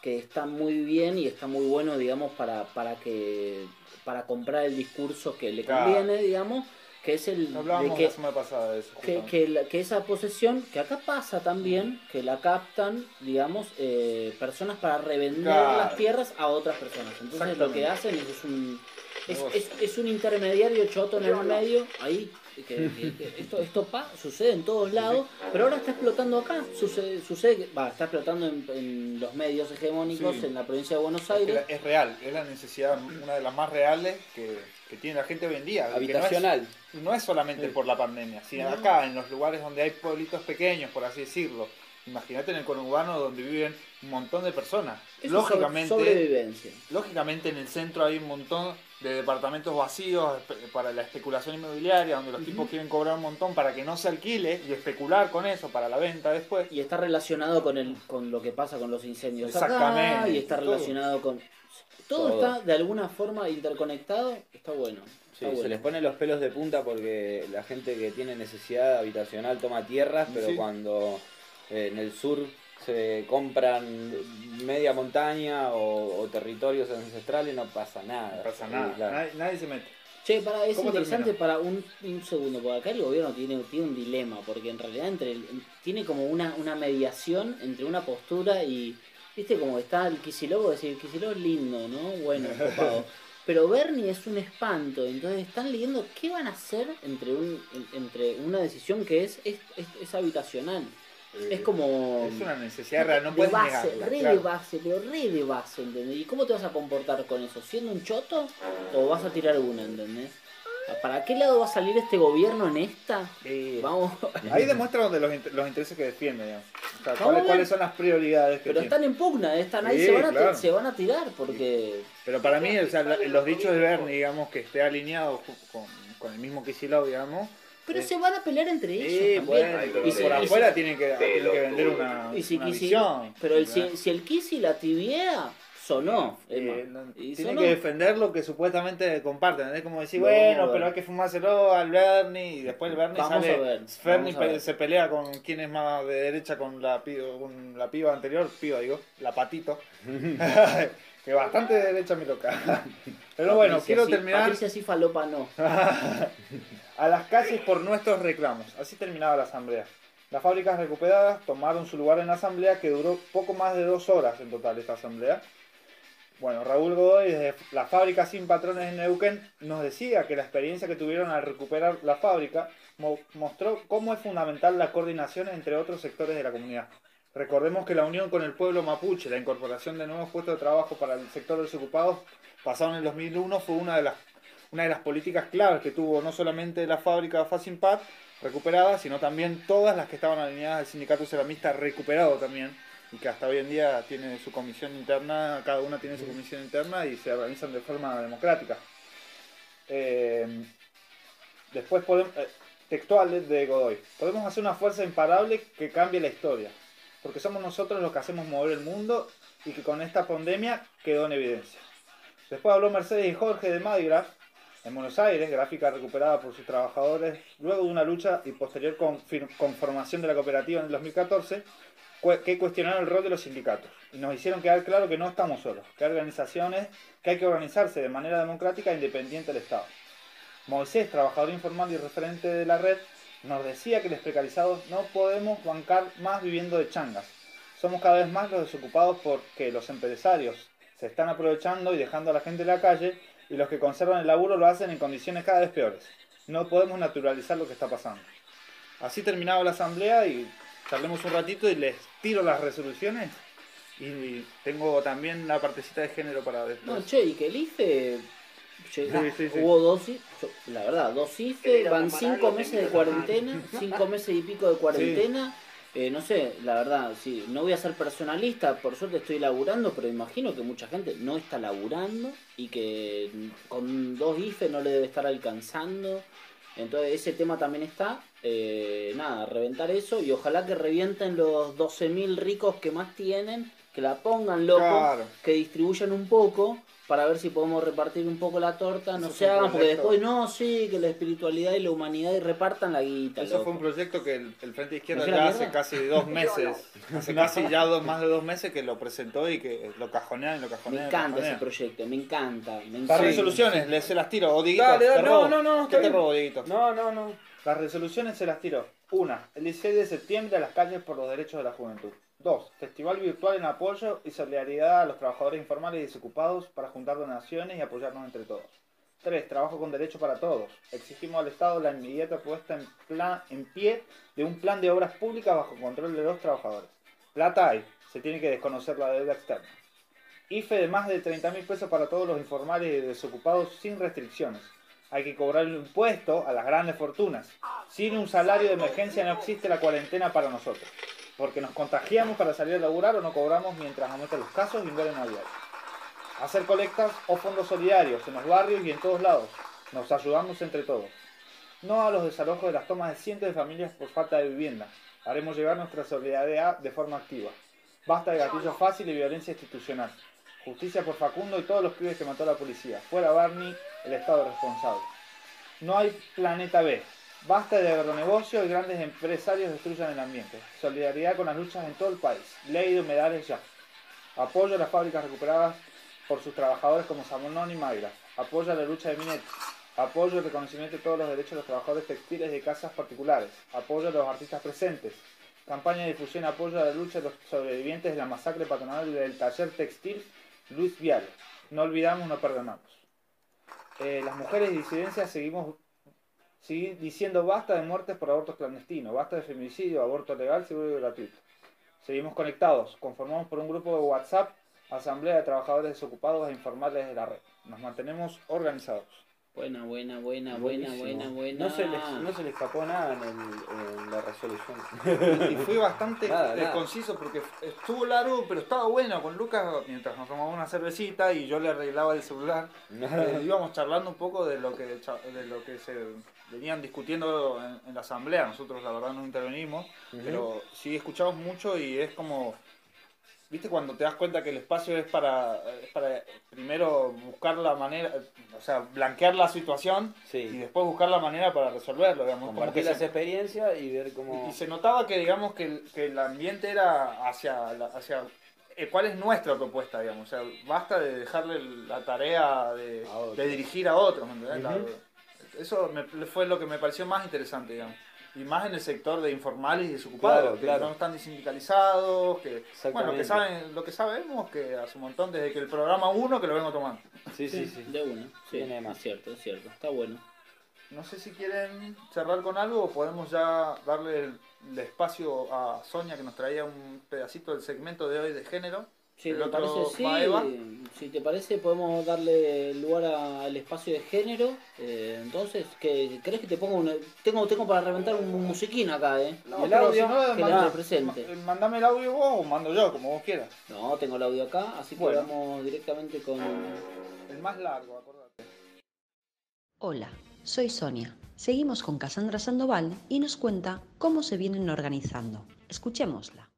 [SPEAKER 2] que está muy bien y está muy bueno, digamos, para, para que para comprar el discurso que le
[SPEAKER 1] Claro.
[SPEAKER 2] conviene, digamos, que es el de que,
[SPEAKER 1] la semana pasada de eso.
[SPEAKER 2] que,
[SPEAKER 1] justamente.
[SPEAKER 2] que, la- que esa posesión, que acá pasa también, que la captan, digamos, eh, personas para revender
[SPEAKER 1] Claro.
[SPEAKER 2] las tierras a otras personas. Entonces lo que hacen es, es un es- es un intermediario choto en el medio, ahí que, que- que esto, esto pa, sucede en todos lados, pero ahora está explotando acá, sucede, sucede que- va, está explotando en, en los medios hegemónicos
[SPEAKER 1] Sí.
[SPEAKER 2] en la provincia de Buenos
[SPEAKER 1] Es, que
[SPEAKER 2] Aires.
[SPEAKER 1] la- es real, es la necesidad, una de las más reales que, que tiene la gente hoy en día. que no es-
[SPEAKER 3] Habitacional.
[SPEAKER 1] No es solamente
[SPEAKER 3] Sí.
[SPEAKER 1] por la pandemia, sino
[SPEAKER 2] No.
[SPEAKER 1] acá, en los lugares donde hay pueblitos pequeños, por así decirlo. Imagínate en el conurbano donde viven un montón de personas.
[SPEAKER 2] Eso es
[SPEAKER 1] lógicamente,
[SPEAKER 2] sobrevivencia.
[SPEAKER 1] lógicamente en el centro hay un montón de departamentos vacíos para la especulación inmobiliaria, donde los tipos quieren cobrar un montón para que no se alquile y especular con eso para la venta después.
[SPEAKER 2] Y está relacionado con el con lo que pasa con los incendios acá,
[SPEAKER 1] Exactamente,
[SPEAKER 2] y está
[SPEAKER 1] todo.
[SPEAKER 2] relacionado con todo,
[SPEAKER 3] Todo.
[SPEAKER 2] está de alguna forma interconectado, está bueno.
[SPEAKER 3] Sí,
[SPEAKER 2] está
[SPEAKER 3] se les ponen los pelos de punta porque la gente que tiene necesidad habitacional toma tierras, pero
[SPEAKER 1] Sí.
[SPEAKER 3] cuando eh, en el sur se compran media montaña o, o territorios ancestrales no pasa nada.
[SPEAKER 1] No pasa nada,
[SPEAKER 3] claro.
[SPEAKER 1] nadie, nadie se mete.
[SPEAKER 2] Che, para, es
[SPEAKER 1] ¿Cómo
[SPEAKER 2] interesante
[SPEAKER 1] termina?
[SPEAKER 2] para un, un segundo, porque acá el gobierno tiene, tiene un dilema, porque en realidad entre el- tiene como una, una mediación entre una postura y, viste, como está el Kicillof, decir, el Kicillof es lindo, ¿no? Bueno, copado. Pero Bernie es un espanto, entonces están leyendo qué van a hacer entre un en- entre una decisión que es, es, es, es habitacional. Es como...
[SPEAKER 1] Es una necesidad real, no
[SPEAKER 2] de
[SPEAKER 1] puedes
[SPEAKER 2] base,
[SPEAKER 1] negarla.
[SPEAKER 2] re
[SPEAKER 1] claro.
[SPEAKER 2] de base, pero re de base, ¿entendés? ¿Y cómo te vas a comportar con eso? ¿Siendo un choto o vas a tirar una, ¿entendés? ¿Para qué lado va a salir este gobierno en esta?
[SPEAKER 1] Sí.
[SPEAKER 2] Vamos,
[SPEAKER 1] Ahí demuestra donde los, inter- los intereses que defiende, digamos. O sea, ¿cuáles, son las prioridades que
[SPEAKER 2] pero están en pugna, ¿eh? están ahí,
[SPEAKER 1] Sí,
[SPEAKER 2] se, van a,
[SPEAKER 1] claro.
[SPEAKER 2] se van a tirar porque...
[SPEAKER 1] Pero para mí, o sea, los dichos de Bernie, digamos, que esté alineado con, con el mismo Kicillof, digamos,
[SPEAKER 2] Pero
[SPEAKER 1] Eh,
[SPEAKER 2] se van a pelear entre ellos
[SPEAKER 1] Sí,
[SPEAKER 2] también.
[SPEAKER 1] bueno,
[SPEAKER 5] Ay,
[SPEAKER 1] pero
[SPEAKER 2] y si-
[SPEAKER 1] por
[SPEAKER 2] y si-
[SPEAKER 1] afuera tienen que, tienen que vender una,
[SPEAKER 2] y si
[SPEAKER 1] una visión.
[SPEAKER 2] pero el, si, si el Kiss y la tibiea sonó.
[SPEAKER 1] Eh, no-
[SPEAKER 2] Y
[SPEAKER 1] tienen
[SPEAKER 2] sonó.
[SPEAKER 1] que defender lo que supuestamente comparten. Es como decir,
[SPEAKER 2] No,
[SPEAKER 1] bueno,
[SPEAKER 2] bueno.
[SPEAKER 1] pero hay que fumárselo al Bernie y después el Bernie
[SPEAKER 2] Vamos a
[SPEAKER 1] sale.
[SPEAKER 2] a ver.
[SPEAKER 1] pe- se pelea con quién es más de derecha con la, pi- con la piba anterior, piba digo, la patito. que bastante de derecha me toca. Pero bueno,
[SPEAKER 2] Patricia
[SPEAKER 1] quiero
[SPEAKER 2] sí-
[SPEAKER 1] terminar
[SPEAKER 2] Patricia sí falopa no.
[SPEAKER 1] a las calles por nuestros reclamos. Así terminaba la asamblea. Las fábricas recuperadas tomaron su lugar en la asamblea que duró poco más de dos horas en total esta asamblea. Bueno, Raúl Godoy desde la fábrica sin patrones en Neuquén nos decía que la experiencia que tuvieron al recuperar la fábrica mo- mostró cómo es fundamental la coordinación entre otros sectores de la comunidad. Recordemos que la unión con el pueblo mapuche, la incorporación de nuevos puestos de trabajo para el sector desocupados pasado en el 2001 fue una de las políticas claves que tuvo no solamente la fábrica Facimpat recuperada, sino también todas las que estaban alineadas al sindicato ceramista recuperado también, y que hasta hoy en día tiene su comisión interna, cada una tiene su comisión interna y se organizan de forma democrática. Eh, después podemos, eh, textuales de Godoy, podemos hacer una fuerza imparable que cambie la historia, porque somos nosotros los que hacemos mover el mundo y que con esta pandemia quedó en evidencia. Después habló Mercedes y Jorge de Madigraph, en Buenos Aires, gráfica recuperada por sus trabajadores luego de una lucha y posterior conformación de la cooperativa en el 2014, cue- que cuestionaron el rol de los sindicatos y nos hicieron quedar claro que no estamos solos, que hay organizaciones, que hay que organizarse de manera democrática e independiente del Estado. Moisés, trabajador informal y referente de la red, nos decía que los precarizados no podemos bancar más viviendo de changas. Somos cada vez más los desocupados porque los empresarios se están aprovechando y dejando a la gente en la calle y los que conservan el laburo lo hacen en condiciones cada vez peores. No podemos naturalizar lo que está pasando. Así terminaba la asamblea y charlemos un ratito y les tiro las resoluciones. Y tengo también la partecita de género para después.
[SPEAKER 2] No, che, y que el IFE. llega-
[SPEAKER 1] Sí, sí, sí.
[SPEAKER 2] Hubo dos, I- yo- la verdad, dos IFE, van cinco meses de cuarentena, cinco meses y pico de cuarentena. Eh, no sé, la verdad, sí, no voy a ser personalista, por suerte estoy laburando, pero imagino que mucha gente no está laburando y que con dos IFE no le debe estar alcanzando. Entonces ese tema también está. Eh, nada, reventar eso y ojalá que revienten los 12.000 ricos que más tienen, que la pongan loco,
[SPEAKER 1] Claro.
[SPEAKER 2] que distribuyan un poco para ver si podemos repartir un poco la torta. No se hagan porque después no, sí, que la espiritualidad y la humanidad y repartan la guita.
[SPEAKER 1] Eso fue un proyecto que el, el Frente Izquierda
[SPEAKER 2] ¿No
[SPEAKER 1] ya hace casi dos meses, hace casi ya dos, más de dos meses que lo presentó y que lo cajonean y lo
[SPEAKER 2] Me
[SPEAKER 1] cajonean. lo
[SPEAKER 2] encanta ese proyecto, me encanta. Me
[SPEAKER 1] Las
[SPEAKER 2] encanta.
[SPEAKER 1] resoluciones, les se las tiro. O
[SPEAKER 3] Dale, dale,
[SPEAKER 1] te
[SPEAKER 3] no, no, no,
[SPEAKER 1] ¿Qué
[SPEAKER 3] está
[SPEAKER 1] te
[SPEAKER 3] bien.
[SPEAKER 1] robo, Dieguito?
[SPEAKER 3] No, no, no.
[SPEAKER 1] Las resoluciones se las tiro. Una, el 16 de septiembre a las calles por los derechos de la juventud. Dos, festival virtual en apoyo y solidaridad a los trabajadores informales y desocupados para juntar donaciones y apoyarnos entre todos. Tres, trabajo con derecho para todos. Exigimos al Estado la inmediata puesta en, plan, en pie de un plan de obras públicas bajo control de los trabajadores. Plata hay, se tiene que desconocer la deuda externa. IFE de más de 30 mil pesos para todos los informales y desocupados sin restricciones. Hay que cobrar el impuesto a las grandes fortunas. Sin un salario de emergencia no existe la cuarentena para nosotros. Porque nos contagiamos para salir a laburar o no cobramos mientras aumentan los casos y mueren a diario. Hacer colectas o fondos solidarios en los barrios y en todos lados. Nos ayudamos entre todos. No a los desalojos de las tomas de cientos de familias por falta de vivienda. Haremos llegar nuestra solidaridad de forma activa. Basta de gatillo fácil y violencia institucional. Justicia por Facundo y todos los pibes que mató la policía. Fuera Barney, el Estado responsable. No hay planeta B. Basta de agronegocio y grandes empresarios destruyan el ambiente. Solidaridad con las luchas en todo el país. Ley de humedales ya. Apoyo a las fábricas recuperadas por sus trabajadores como Samonón y Mayra. Apoyo a la lucha de Minet. Apoyo al reconocimiento de todos los derechos de los trabajadores textiles de casas particulares. Apoyo a los artistas presentes. Campaña de difusión apoyo a la lucha de los sobrevivientes de la masacre patronal del taller textil Luis Vial. No olvidamos, no perdonamos. Eh, las mujeres disidencias seguimos seguir diciendo basta de muertes por abortos clandestinos, basta de feminicidio, aborto legal, seguro y gratuito. Seguimos conectados, conformamos por un grupo de WhatsApp, Asamblea de Trabajadores Desocupados e Informales de la Red. Nos mantenemos organizados.
[SPEAKER 2] Buena, buena, buena, buena, buena, buena.
[SPEAKER 3] No se, les, no se le escapó nada en, el- en la resolución.
[SPEAKER 1] Y fui bastante
[SPEAKER 3] Nada, nada.
[SPEAKER 1] conciso porque estuvo largo, pero estaba bueno con Lucas mientras nos tomamos una cervecita y yo le arreglaba el celular. Eh, íbamos charlando un poco de lo que de lo que se venían discutiendo en, en la asamblea. Nosotros la verdad no intervenimos, pero sí escuchamos mucho y es como, viste cuando te das cuenta que el espacio es para, es para primero buscar la manera, o sea, blanquear la situación y
[SPEAKER 3] Sí,
[SPEAKER 1] después buscar la manera para resolverlo, digamos.
[SPEAKER 3] Compartir las
[SPEAKER 1] se-
[SPEAKER 3] experiencias y ver cómo...
[SPEAKER 1] y se notaba que digamos que el, que el ambiente era hacia la- hacia eh, cuál es nuestra propuesta digamos o sea basta de dejarle la tarea de, de dirigir a otros ¿me
[SPEAKER 3] Ujú.
[SPEAKER 1] eso me- fue lo que me pareció más interesante digamos y más en el sector de informales y desocupados
[SPEAKER 3] Claro,
[SPEAKER 1] que
[SPEAKER 3] claro.
[SPEAKER 1] no están sindicalizados que bueno que saben lo que sabemos que hace un montón desde que el programa 1 que lo vengo tomando
[SPEAKER 3] Sí, sí, sí.
[SPEAKER 2] De. Sí,
[SPEAKER 3] de más.
[SPEAKER 2] es cierto, es cierto. Está bueno.
[SPEAKER 1] no sé si quieren cerrar con algo o podemos ya darle el, el espacio a Sonia que nos traía un pedacito del segmento de hoy de género
[SPEAKER 2] Me
[SPEAKER 1] otro
[SPEAKER 2] parece, sí. Si te parece, podemos darle lugar al espacio de género. Eh, entonces, ¿qué, ¿crees que te ponga una.? Tengo, tengo para reventar un musiquín acá, ¿eh?
[SPEAKER 1] No,
[SPEAKER 3] ¿Y el
[SPEAKER 1] pero
[SPEAKER 3] audio?
[SPEAKER 1] si no,
[SPEAKER 2] Que
[SPEAKER 1] manda-
[SPEAKER 2] le presente.
[SPEAKER 1] ma- Mandame el audio vos o mando yo, como vos quieras.
[SPEAKER 2] No, tengo el audio acá, así que
[SPEAKER 1] Bueno.
[SPEAKER 2] vamos directamente con.
[SPEAKER 1] El más largo, acordate.
[SPEAKER 5] Hola, soy Sonia. Seguimos con Cassandra Sandoval y nos cuenta cómo se vienen organizando. Escuchémosla.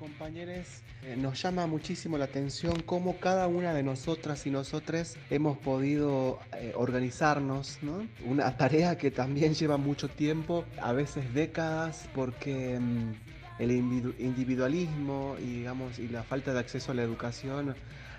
[SPEAKER 6] Compañeros, eh, nos llama muchísimo la atención cómo cada una de nosotras y nosotres hemos podido eh, organizarnos, ¿no? Una tarea que también lleva mucho tiempo, a veces décadas, porque mm, el individu- individualismo y, digamos, y la falta de acceso a la educación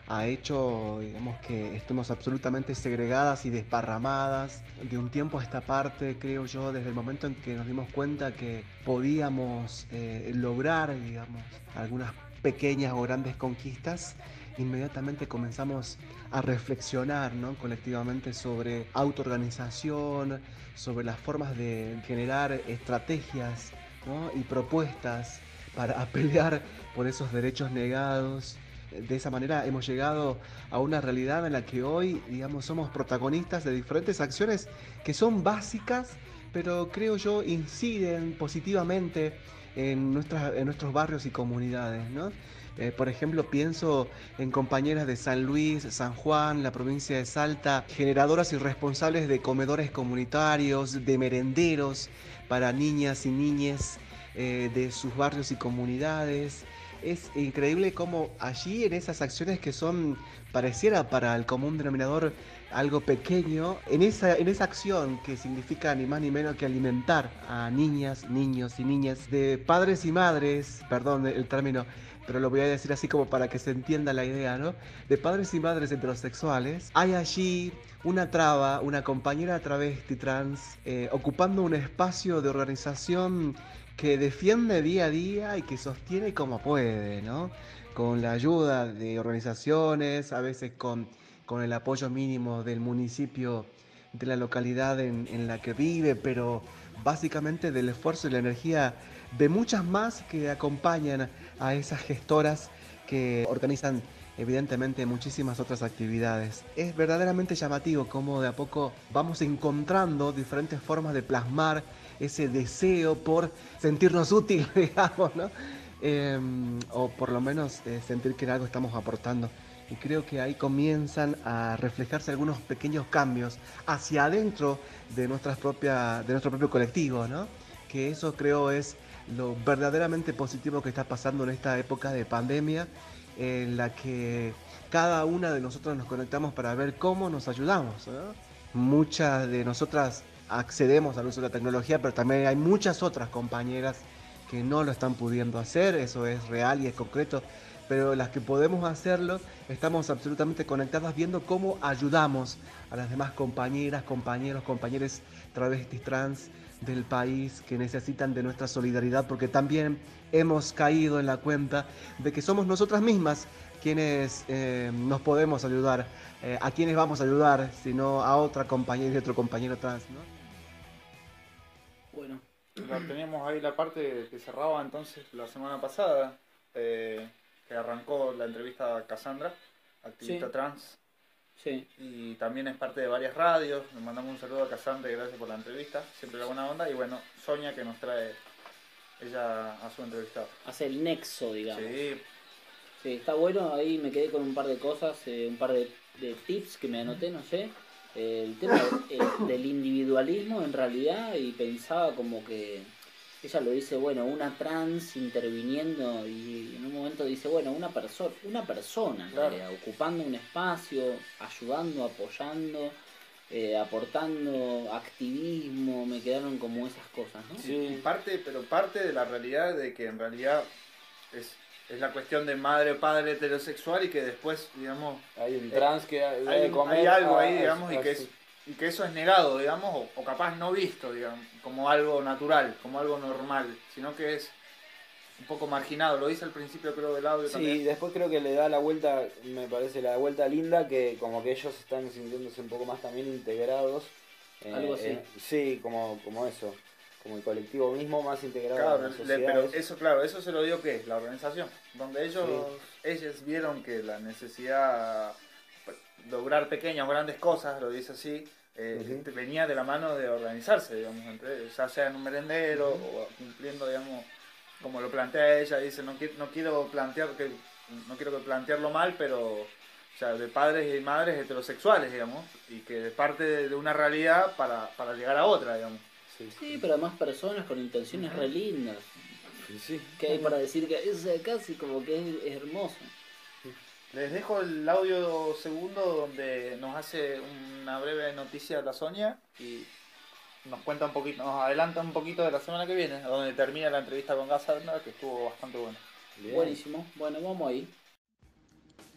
[SPEAKER 6] ha hecho digamos, que estemos absolutamente segregadas y desparramadas. De un tiempo a esta parte, creo yo, desde el momento en que nos dimos cuenta que podíamos eh, lograr digamos, algunas pequeñas o grandes conquistas, inmediatamente comenzamos a reflexionar ¿no? colectivamente sobre autoorganización, sobre las formas de generar estrategias ¿no? y propuestas para pelear por esos derechos negados. De esa manera hemos llegado a una realidad en la que hoy, digamos, somos protagonistas de diferentes acciones que son básicas, pero creo yo inciden positivamente en, nuestras, en nuestros barrios y comunidades, ¿no? Eh, por ejemplo, pienso en compañeras de San Luis, San Juan, la provincia de Salta, generadoras y responsables de comedores comunitarios, de merenderos para niñas y niñes eh, de sus barrios y comunidades. Es increíble cómo allí en esas acciones que son, pareciera para el común denominador algo pequeño, en esa, en esa acción que significa ni más ni menos que alimentar a niñas, niños y niñas de padres y madres, perdón el término, pero lo voy a decir así como para que se entienda la idea, ¿no? De padres y madres heterosexuales, hay allí una traba, una compañera travesti trans, eh, ocupando un espacio de organización que defiende día a día y que sostiene como puede, ¿no? Con la ayuda de organizaciones, a veces con, con el apoyo mínimo del municipio, de la localidad en, en la que vive, pero básicamente del esfuerzo y la energía de muchas más que acompañan a esas gestoras que organizan evidentemente muchísimas otras actividades. Es verdaderamente llamativo cómo de a poco vamos encontrando diferentes formas de plasmar ese deseo por sentirnos útiles, digamos, ¿no? Eh, o por lo menos eh, sentir que en algo estamos aportando. Y creo que ahí comienzan a reflejarse algunos pequeños cambios hacia adentro de, nuestras propia, de nuestro propio colectivo, ¿no? Que eso creo es lo verdaderamente positivo que está pasando en esta época de pandemia, en la que cada una de nosotros nos conectamos para ver cómo nos ayudamos. ¿no? Muchas de nosotras accedemos al uso de la tecnología, pero también hay muchas otras compañeras que no lo están pudiendo hacer, eso es real y es concreto, pero las que podemos hacerlo, estamos absolutamente conectadas viendo cómo ayudamos a las demás compañeras, compañeros, compañeros travestis trans del país que necesitan de nuestra solidaridad, porque también hemos caído en la cuenta de que somos nosotras mismas quienes eh, nos podemos ayudar, eh, a quienes vamos a ayudar, sino a otra compañera y otro compañero trans.
[SPEAKER 1] La- Teníamos ahí la parte que cerraba entonces la semana pasada, eh, que arrancó la entrevista a Cassandra, activista
[SPEAKER 2] Sí.
[SPEAKER 1] trans,
[SPEAKER 2] Sí.
[SPEAKER 1] y también es parte de varias radios. Le mandamos un saludo a Casandra y gracias por la entrevista. Siempre la buena onda. Y bueno, Sonia que nos trae ella a su entrevistado.
[SPEAKER 2] Hace el nexo, digamos.
[SPEAKER 1] Sí,
[SPEAKER 2] Sí, está bueno, ahí me quedé con un par de cosas, eh, un par de, de tips que me anoté, no sé. El tema eh, del individualismo en realidad y pensaba como que ella lo dice, bueno, una trans interviniendo y en un momento dice, bueno, una persona, una persona, en
[SPEAKER 1] Claro.
[SPEAKER 2] realidad, ocupando un espacio, ayudando, apoyando, eh, aportando activismo, me quedaron como esas cosas, ¿no?
[SPEAKER 1] Y parte, pero parte de la realidad de que en realidad es, es la cuestión de madre padre heterosexual y que después, digamos,
[SPEAKER 3] Hay un
[SPEAKER 1] Eh,
[SPEAKER 3] trans que
[SPEAKER 1] hay,
[SPEAKER 3] comer
[SPEAKER 1] hay algo ahí,
[SPEAKER 3] a-
[SPEAKER 1] digamos, y que, es, y que eso es negado, digamos, o, o capaz no visto, digamos, como algo natural, como algo normal, sino que es un poco marginado. Lo dice al principio, creo, del audio
[SPEAKER 3] Sí,
[SPEAKER 1] también.
[SPEAKER 3] después creo que le da la vuelta, me parece la vuelta linda, que como que ellos están sintiéndose un poco más también integrados. eh,
[SPEAKER 2] Algo así.
[SPEAKER 3] eh, sí, como, como eso, como el colectivo mismo más integrado
[SPEAKER 1] Claro,
[SPEAKER 3] en la sociedad.
[SPEAKER 1] pero eso, claro, eso se lo dio que la organización, donde ellos,
[SPEAKER 3] Sí.
[SPEAKER 1] ellos vieron que la necesidad lograr pequeñas o grandes cosas, lo dice así, eh, este, venía de la mano de organizarse, digamos, entre ya sea en un merendero o cumpliendo, digamos, como lo plantea ella, dice, no, no quiero plantear que, no quiero que plantearlo mal, pero o sea, de padres y madres heterosexuales, digamos, y que es parte de, de una realidad para, para llegar a otra, digamos.
[SPEAKER 3] Sí,
[SPEAKER 2] Sí, pero además personas con intenciones re lindas.
[SPEAKER 3] sí, sí.
[SPEAKER 2] que hay para decir que es eh, casi como que es, es hermoso.
[SPEAKER 1] Les dejo el audio segundo donde nos hace una breve noticia la Sonia y nos cuenta un poquito, nos adelanta un poquito de la semana que viene, donde termina la entrevista con Gazarna, que estuvo bastante buena.
[SPEAKER 3] Bien.
[SPEAKER 2] Buenísimo. Bueno, vamos ahí.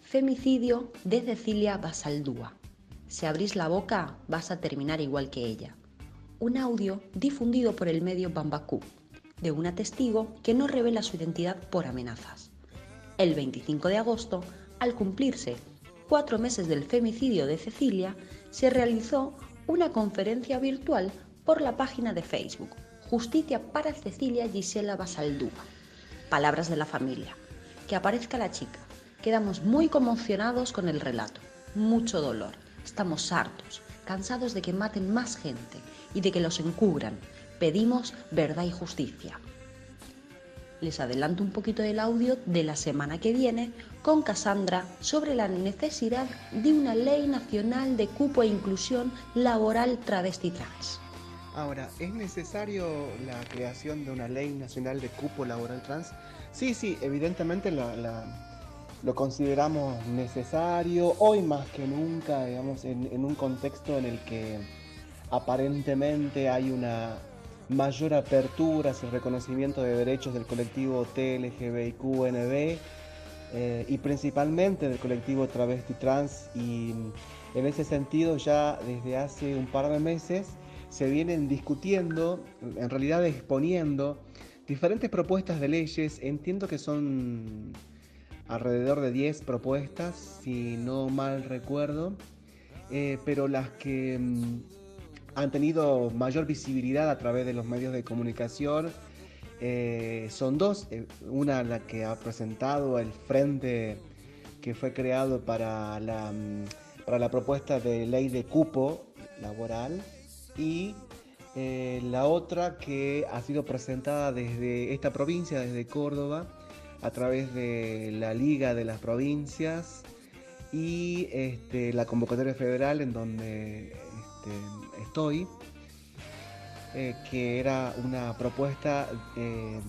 [SPEAKER 5] Femicidio de Cecilia Basaldúa. Si abrís la boca, vas a terminar igual que ella. Un audio difundido por el medio Bambacú, de una testigo que no revela su identidad por amenazas. El 25 de agosto, al cumplirse cuatro meses del femicidio de Cecilia, se realizó una conferencia virtual por la página de Facebook Justicia para Cecilia Gisela Basaldúa. Palabras de la familia. Que aparezca la chica. Quedamos muy conmocionados con el relato. Mucho dolor. Estamos hartos, cansados de que maten más gente y de que los encubran. Pedimos verdad y justicia. Les adelanto un poquito del audio de la semana que viene con Cassandra sobre la necesidad de una ley nacional de cupo e inclusión laboral travesti trans.
[SPEAKER 6] Ahora, ¿es necesario la creación de una ley nacional de cupo laboral trans? Sí, sí, evidentemente la- la- lo consideramos necesario, hoy más que nunca, digamos, en, en un contexto en el que aparentemente hay una mayor apertura hacia el reconocimiento de derechos del colectivo TLGBIQNB eh, y principalmente del colectivo travesti trans y en ese sentido ya desde hace un par de meses se vienen discutiendo, en realidad exponiendo diferentes propuestas de leyes, entiendo que son alrededor de 10 propuestas, si no mal recuerdo, eh, pero las que mm, han tenido mayor visibilidad a través de los medios de comunicación. Eh, son dos, eh, una la que ha presentado el frente que fue creado para la, mm, para la propuesta de ley de cupo laboral y eh, la otra que ha sido presentada desde esta provincia, desde Córdoba, a través de la Liga de las Provincias y este, la convocatoria federal en donde estoy, eh, que era una propuesta, eh,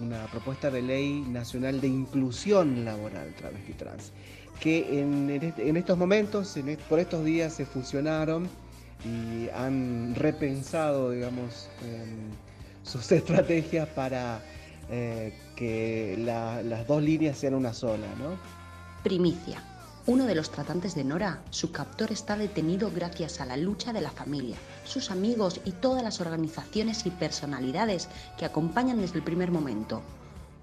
[SPEAKER 6] una propuesta de ley nacional de inclusión laboral travesti trans, que en, en estos momentos, en por estos días se fusionaron y han repensado, digamos, em, sus estrategias para eh, que la- las dos líneas sean una sola, ¿no?
[SPEAKER 5] Primicia. Uno de los tratantes de Nora, su captor está detenido gracias a la lucha de la familia, sus amigos y todas las organizaciones y personalidades que acompañan desde el primer momento.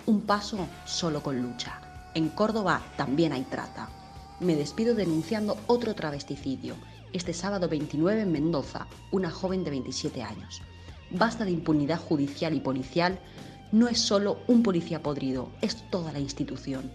[SPEAKER 5] Un paso solo con lucha. En Córdoba también hay trata. Me despido denunciando otro travesticidio. Este sábado 29 en Mendoza, una joven de 27 años. Basta de impunidad judicial y policial. No es solo un policía podrido, es toda la institución.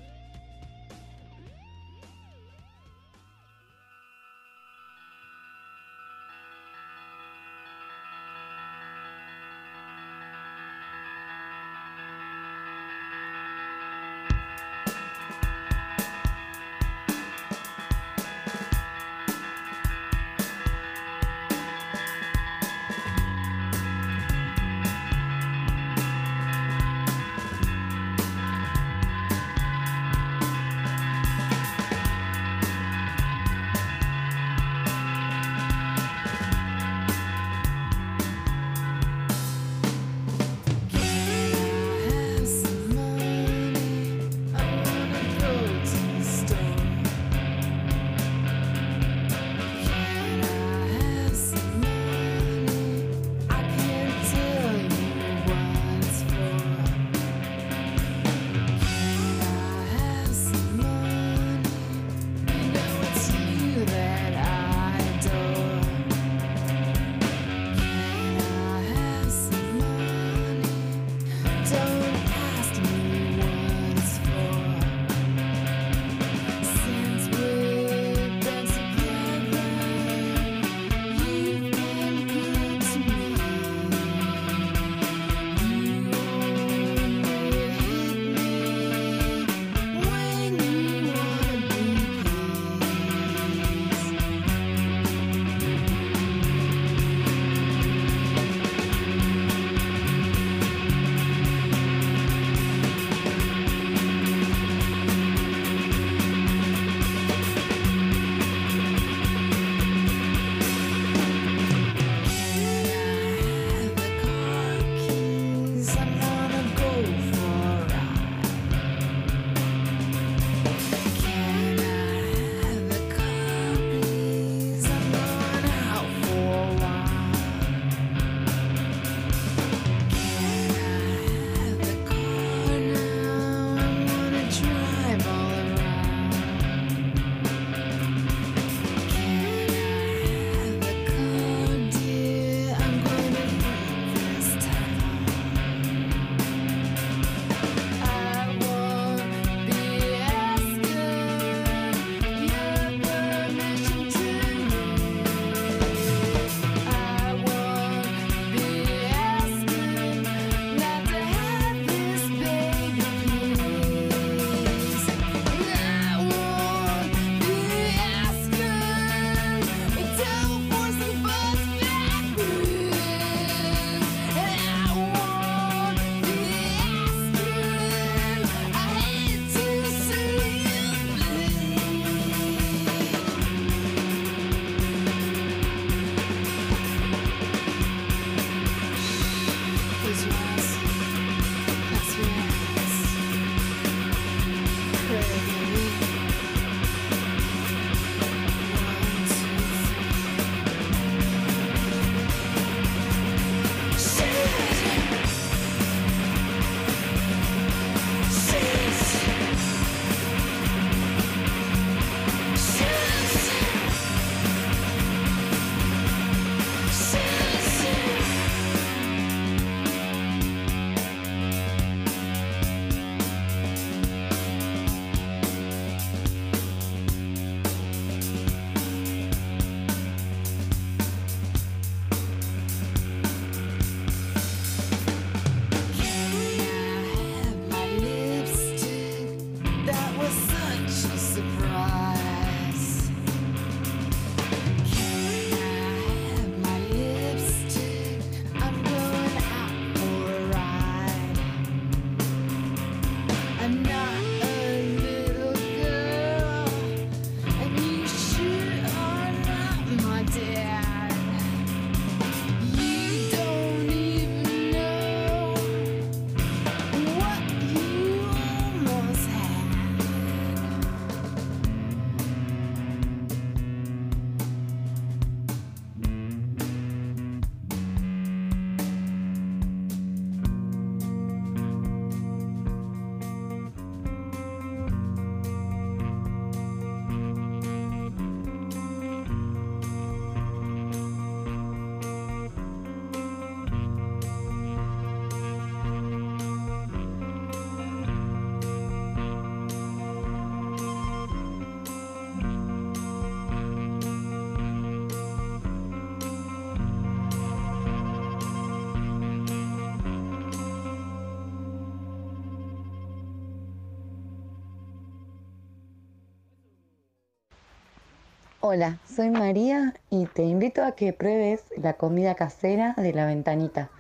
[SPEAKER 7] Hola, soy María y te invito a que pruebes la comida casera de la ventanita.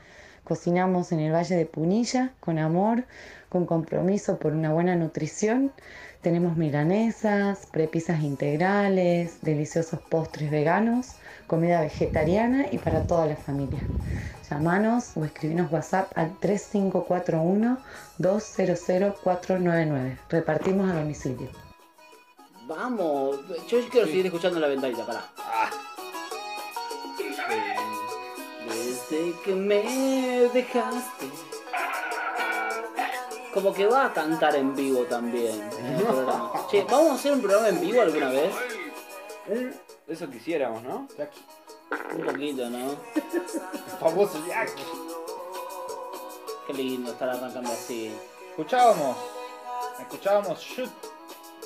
[SPEAKER 7] Cocinamos en el Valle de Punilla con amor, con compromiso por una buena nutrición. Tenemos milanesas, prepisas integrales, deliciosos postres veganos, comida vegetariana y para toda la familia. Llámanos o escribinos WhatsApp al 3541-200-499. Repartimos a domicilio.
[SPEAKER 2] Vamos, yo quiero seguir escuchando la ventanita, pará. Desde que me dejaste. Como que va a cantar en vivo también en el programa. Che, ¿vamos a hacer un programa en vivo alguna vez?
[SPEAKER 3] Eso quisiéramos, ¿no?
[SPEAKER 2] Un poquito, ¿no?
[SPEAKER 1] Famoso Jackie.
[SPEAKER 2] Qué lindo estar arrancando así.
[SPEAKER 1] Escuchábamos. Escuchábamos Shoot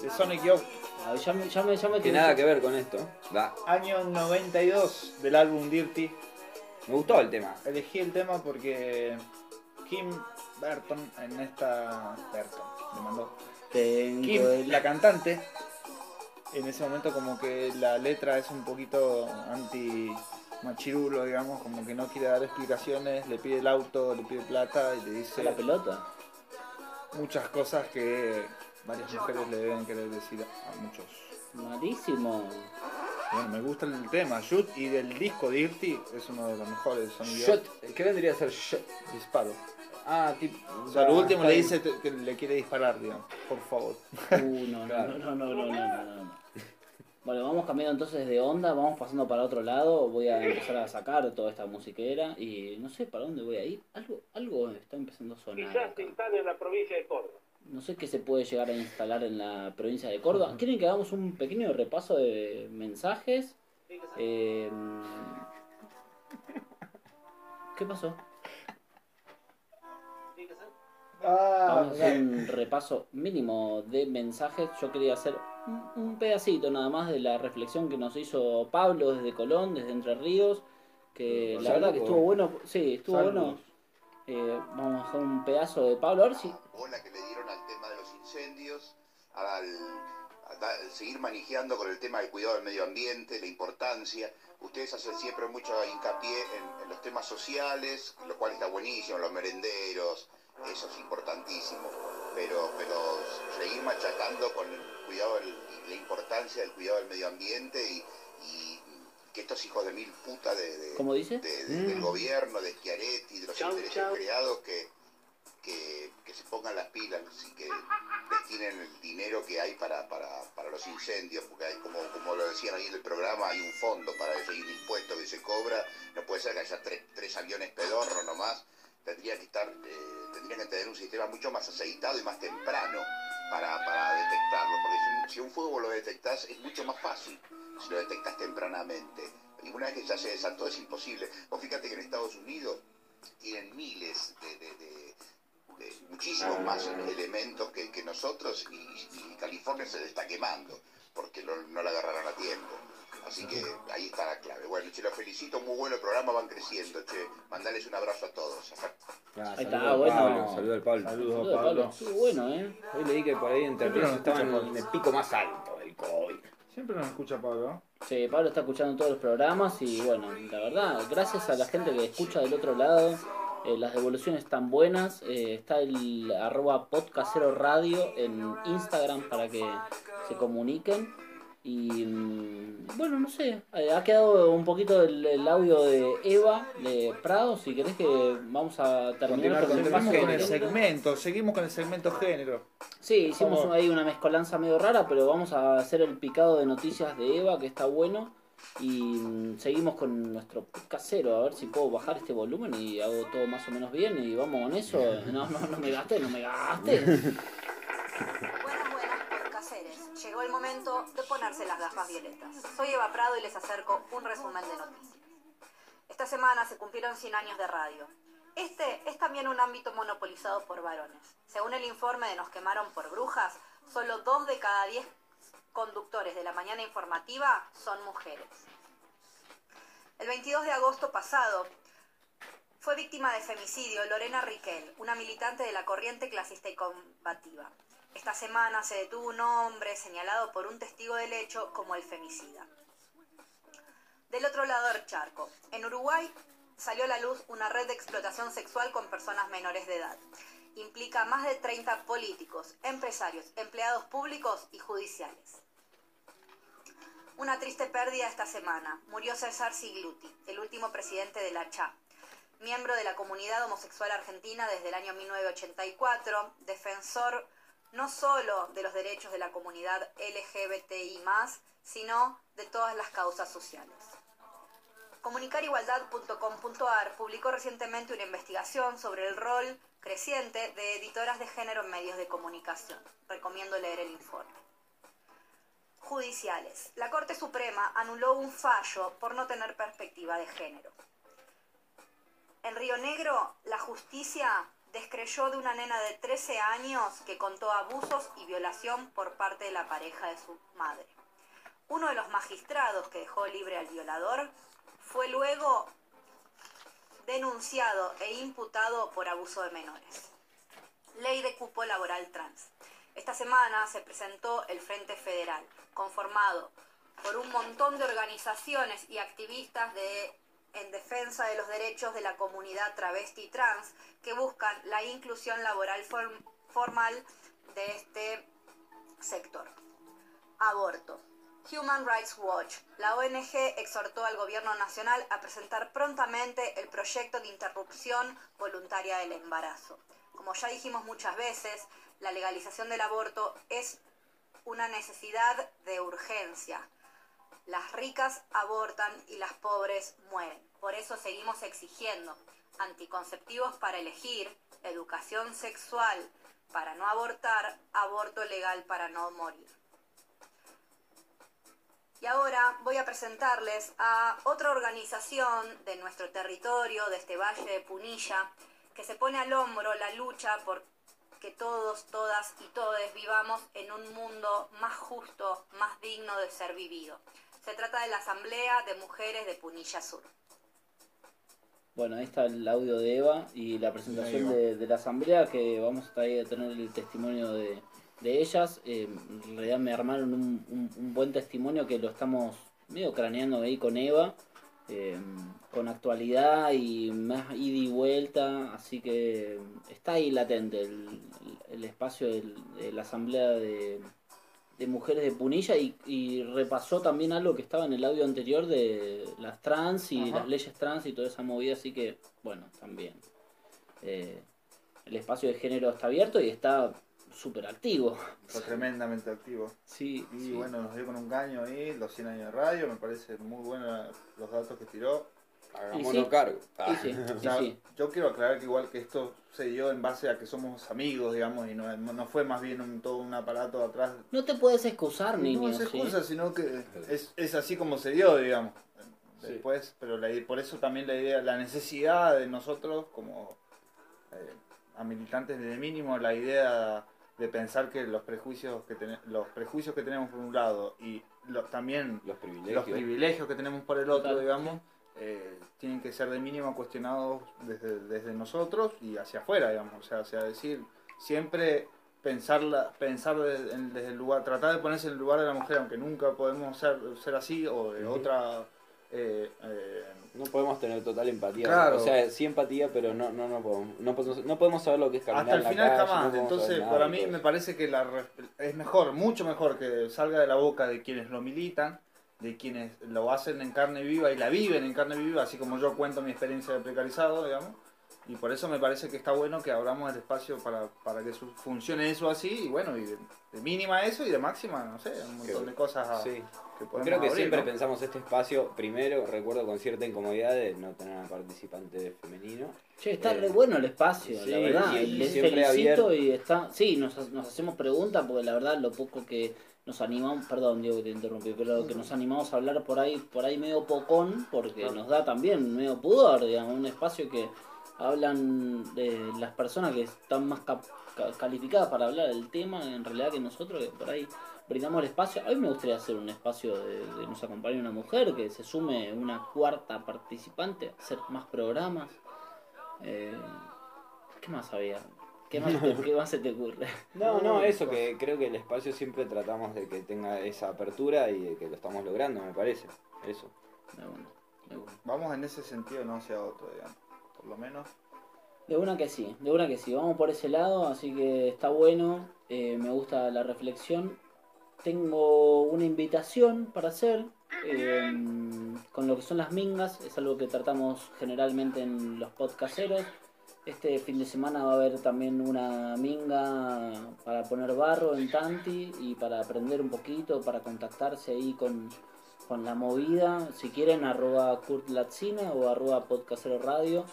[SPEAKER 1] de Sonic Youth.
[SPEAKER 2] A ver, ya me, ya me, ya me
[SPEAKER 3] Que nada que ver con esto. Va.
[SPEAKER 1] Año 92 del álbum Dirty.
[SPEAKER 3] Me gustó el tema.
[SPEAKER 1] Elegí el tema porque Kim Burton en esta. Burton, le mandó.
[SPEAKER 2] Tengo
[SPEAKER 1] Kim,
[SPEAKER 2] el-
[SPEAKER 1] la cantante, en ese momento como que la letra es un poquito anti machirulo, digamos, como que no quiere dar explicaciones, le pide el auto, le pide plata y le dice
[SPEAKER 2] la pelota.
[SPEAKER 1] muchas cosas que varias mujeres le deben querer decir a muchos.
[SPEAKER 2] Malísimo.
[SPEAKER 1] Bueno, me gusta el tema, Shoot, y del disco Dirty es uno de los mejores sonidos.
[SPEAKER 3] Shot, ¿qué vendría a ser shot?
[SPEAKER 1] Disparo.
[SPEAKER 3] Ah, tipo.
[SPEAKER 1] O sea, lo último le dice que le quiere disparar, digamos, por favor.
[SPEAKER 2] Uh, no, claro. no, no, no, no, no, no, no. Bueno, vamos cambiando entonces de onda, vamos pasando para otro lado, voy a empezar a sacar toda esta musiquera y no sé para dónde voy a ir, algo, algo está empezando a sonar. Quizás
[SPEAKER 8] están en la provincia de Córdoba.
[SPEAKER 2] No sé qué se puede llegar a instalar en la provincia de Córdoba. ¿Quieren que hagamos un pequeño repaso de mensajes? Eh, ¿Qué pasó?
[SPEAKER 1] Ah,
[SPEAKER 2] Vamos a hacer un repaso mínimo de mensajes. Yo quería hacer un, pedacito nada más de la reflexión que nos hizo Pablo desde Colón, desde Entre Ríos. Que la verdad que estuvo bueno. Sí, estuvo bueno. Eh, vamos a hacer un pedazo de Pablo. A ver si.
[SPEAKER 9] bola que le dieron al tema de los incendios, al, seguir manejando con el tema del cuidado del medio ambiente, la importancia. Ustedes hacen siempre mucho hincapié en, los temas sociales, lo cual está buenísimo, los merenderos, eso es importantísimo. Pero, pero seguir machacando con el cuidado, del- la importancia del cuidado del medio ambiente y que estos hijos de mil puta de, de-
[SPEAKER 2] ¿Cómo dice?
[SPEAKER 9] de- de- del gobierno, de Schiaretti, de los
[SPEAKER 8] Chau,
[SPEAKER 9] intereses
[SPEAKER 8] chau.
[SPEAKER 9] creados que, que, que se pongan las pilas y que destinen el dinero que hay para, para, para los incendios, porque hay, como, como lo decían ahí en el programa, hay un fondo para eso, hay un impuesto que se cobra, no puede ser que haya tres, tres aviones pedorros nomás, tendría que estar, eh, tendrían que tener un sistema mucho más aceitado y más temprano para, para detectarlo, porque si un, si un fuego lo detectás es mucho más fácil si lo detectas tempranamente. Y una vez que ya se desató es imposible. Vos fíjate que en Estados Unidos tienen miles de, de- de- de muchísimos más elementos que, que nosotros y, y California se le está quemando porque no, no la agarraron a tiempo. Así que ahí está la clave. Bueno, che, los felicito, muy bueno el programa, van creciendo, che. Mandales un abrazo a todos.
[SPEAKER 3] Ah,
[SPEAKER 2] Ahí
[SPEAKER 3] saludo
[SPEAKER 2] está, bueno.
[SPEAKER 3] Pablo, saludo al Pablo.
[SPEAKER 1] Saludos,
[SPEAKER 2] Saludos, Pablo.
[SPEAKER 1] Pablo.
[SPEAKER 2] Estuvo bueno, ¿eh?
[SPEAKER 3] Hoy leí que por ahí en Entre
[SPEAKER 1] Siempre
[SPEAKER 3] Ríos
[SPEAKER 1] nos
[SPEAKER 3] estaban en el pico más alto del COVID.
[SPEAKER 1] Siempre nos escucha Pablo.
[SPEAKER 2] Sí, Pablo está escuchando todos los programas y bueno, la verdad, gracias a la gente que escucha del otro lado, eh, las devoluciones están buenas, eh, está el arroba podcastero radio en Instagram para que se comuniquen y mm, bueno, no sé, eh, ha quedado un poquito el, el audio de Eva de Prado, si querés que vamos a terminar con
[SPEAKER 3] con
[SPEAKER 2] el
[SPEAKER 1] con segmento, seguimos con el segmento género.
[SPEAKER 2] Sí, hicimos ahí una mezcolanza medio rara, pero vamos a hacer el picado de noticias de Eva, que está bueno. Y mm, seguimos con nuestro casero, a ver si puedo bajar este volumen y hago todo más o menos bien y vamos con eso. No, no, no me gasté, no me gasté.
[SPEAKER 10] Llegó el momento de ponerse las gafas violetas. Soy Eva Prado y les acerco un resumen de noticias. Esta semana se cumplieron 100 años de radio. Este es también un ámbito monopolizado por varones. Según el informe de Nos quemaron por brujas, solo dos de cada 10 conductores de la mañana informativa son mujeres. El 22 de agosto pasado, fue víctima de femicidio Lorena Riquel, una militante de la corriente clasista y combativa. Esta semana se detuvo un hombre señalado por un testigo del hecho como el femicida. Del otro lado del charco, en Uruguay salió a la luz una red de explotación sexual con personas menores de edad. Implica más de 30 políticos, empresarios, empleados públicos y judiciales. Una triste pérdida esta semana. Murió César Sigluti, el último presidente de la CHA, miembro de la comunidad homosexual argentina desde el año 1984, defensor no solo de los derechos de la comunidad LGBTI, sino de todas las causas sociales. Comunicarigualdad.com.ar publicó recientemente una investigación sobre el rol creciente de editoras de género en medios de comunicación. Recomiendo leer el informe. Judiciales. La Corte Suprema anuló un fallo por no tener perspectiva de género. En Río Negro, la justicia descreyó de una nena de 13 años que contó abusos y violación por parte de la pareja de su madre. Uno de los magistrados que dejó libre al violador fue luego denunciado e imputado por abuso de menores. Ley de cupo laboral trans. Esta semana se presentó el Frente Federal, conformado por un montón de organizaciones y activistas de, en defensa de los derechos de la comunidad travesti trans que buscan la inclusión laboral form- formal de este sector. Aborto. Human Rights Watch, la ONG exhortó al gobierno nacional a presentar prontamente el proyecto de interrupción voluntaria del embarazo. Como ya dijimos muchas veces, la legalización del aborto es una necesidad de urgencia. Las ricas abortan y las pobres mueren. Por eso seguimos exigiendo anticonceptivos para elegir, educación sexual para no abortar, aborto legal para no morir. Y ahora voy a presentarles a otra organización de nuestro territorio, de este valle de Punilla, que se pone al hombro la lucha por que todos, todas y todes vivamos en un mundo más justo, más digno de ser vivido. Se trata de la Asamblea de Mujeres de Punilla Sur.
[SPEAKER 2] Bueno, ahí está el audio de Eva y la presentación de, de la asamblea que vamos a tener el testimonio de, de ellas. Eh, en realidad me armaron un, un- un buen testimonio que lo estamos medio craneando ahí con Eva, eh, con actualidad y más ida y vuelta, así que está ahí latente el, el espacio de la asamblea de, de mujeres de Punilla y, y repasó también algo que estaba en el audio anterior de las trans y
[SPEAKER 1] Ajá.
[SPEAKER 2] las leyes trans y toda esa movida, así que bueno, también. Eh, el espacio de género está abierto y está súper activo.
[SPEAKER 1] Tremendamente activo.
[SPEAKER 2] Sí,
[SPEAKER 1] Y
[SPEAKER 2] sí.
[SPEAKER 1] bueno, nos dio con un caño ahí, los 100 años de radio, me parece muy buenos los datos que tiró.
[SPEAKER 3] Hagámonos
[SPEAKER 2] sí.
[SPEAKER 3] cargo.
[SPEAKER 2] Sí,
[SPEAKER 1] O sea,
[SPEAKER 2] sí.
[SPEAKER 1] yo quiero aclarar que igual que esto se dio en base a que somos amigos, digamos, y no, no fue más bien un, todo un aparato atrás.
[SPEAKER 2] No te puedes excusar,
[SPEAKER 1] no
[SPEAKER 2] niño.
[SPEAKER 1] es
[SPEAKER 2] ¿sí?
[SPEAKER 1] excusa, sino que es, es así como se dio, digamos. Después, pero la, por eso también la idea, la necesidad de nosotros como eh, a militantes desde mínimo, la idea de pensar que los prejuicios que ten- los prejuicios que tenemos por un lado y lo- también
[SPEAKER 3] Los privilegios.
[SPEAKER 1] los privilegios que tenemos por el otro,
[SPEAKER 2] Total.
[SPEAKER 1] digamos, eh, tienen que ser de mínimo cuestionados desde, desde nosotros y hacia afuera, digamos. O sea, sea, decir, siempre pensar desde, en- desde el lugar, tratar de ponerse en el lugar de la mujer, aunque nunca podemos ser, ser así, o de otra... eh, eh,
[SPEAKER 3] No podemos tener total empatía.
[SPEAKER 1] Claro.
[SPEAKER 3] O sea, sí empatía, pero no, no, no, podemos, no, podemos, no podemos saber lo que es caminar
[SPEAKER 1] hasta el
[SPEAKER 3] en la
[SPEAKER 1] final
[SPEAKER 3] calle,
[SPEAKER 1] jamás. Entonces, para mí me parece que la es mejor, mucho mejor que salga de la boca de quienes lo militan, de quienes lo hacen en carne viva y la viven en carne viva, así como yo cuento mi experiencia de precarizado, digamos. Y por eso me parece que está bueno que abramos el espacio para, para que su- funcione eso así, y bueno, y de, de mínima eso y de máxima, no sé, un montón
[SPEAKER 3] Que-
[SPEAKER 1] de cosas a-
[SPEAKER 3] Sí.
[SPEAKER 1] que podemos
[SPEAKER 3] Creo que
[SPEAKER 1] abrir,
[SPEAKER 3] siempre
[SPEAKER 1] ¿no?
[SPEAKER 3] pensamos este espacio, primero recuerdo con cierta incomodidad de no tener a participante femenino.
[SPEAKER 2] Che, está
[SPEAKER 3] Eh,
[SPEAKER 2] re bueno el espacio,
[SPEAKER 3] sí,
[SPEAKER 2] la verdad.
[SPEAKER 3] y- y
[SPEAKER 2] Les
[SPEAKER 3] siempre
[SPEAKER 2] felicito
[SPEAKER 3] abierto.
[SPEAKER 2] y está. Sí, nos, nos hacemos preguntas porque la verdad lo poco que nos animamos, perdón Diego que te interrumpí, pero que nos animamos a hablar por ahí, por ahí medio pocón, porque nos da también medio pudor, digamos, un espacio que hablan de las personas que están más cap- ca- calificadas para hablar del tema en realidad que nosotros que por ahí brindamos el espacio. A mí me gustaría hacer un espacio de, de nos acompañe una mujer, que se sume una cuarta participante, hacer más programas. Eh, ¿Qué más había? ¿Qué más, te- qué más se te ocurre?
[SPEAKER 3] No, no, eso que creo que el espacio siempre tratamos de que tenga esa apertura y de que lo estamos logrando, me parece. Eso.
[SPEAKER 2] de una, de una.
[SPEAKER 1] Vamos en ese sentido, no hacia otro, digamos. Por lo menos.
[SPEAKER 2] De una que sí, de una que sí, vamos por ese lado, así que está bueno, eh, me gusta la reflexión. Tengo una invitación para hacer eh, con lo que son las mingas, es algo que tratamos generalmente en los podcasteros. Este fin de semana va a haber también una minga para poner barro en Tanti y para aprender un poquito, para contactarse ahí con, con la movida. Si quieren, arroba Kurt Latzina o arroba podcastero radio.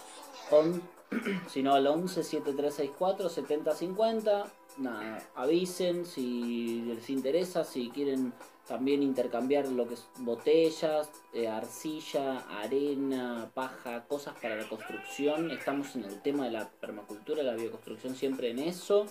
[SPEAKER 2] On, si no, al 11 7364 7050. Nada, avisen si les interesa, si quieren también intercambiar lo que es botellas, eh, arcilla, arena, paja, cosas para la construcción. Estamos en el tema de la permacultura, la bioconstrucción, siempre en eso.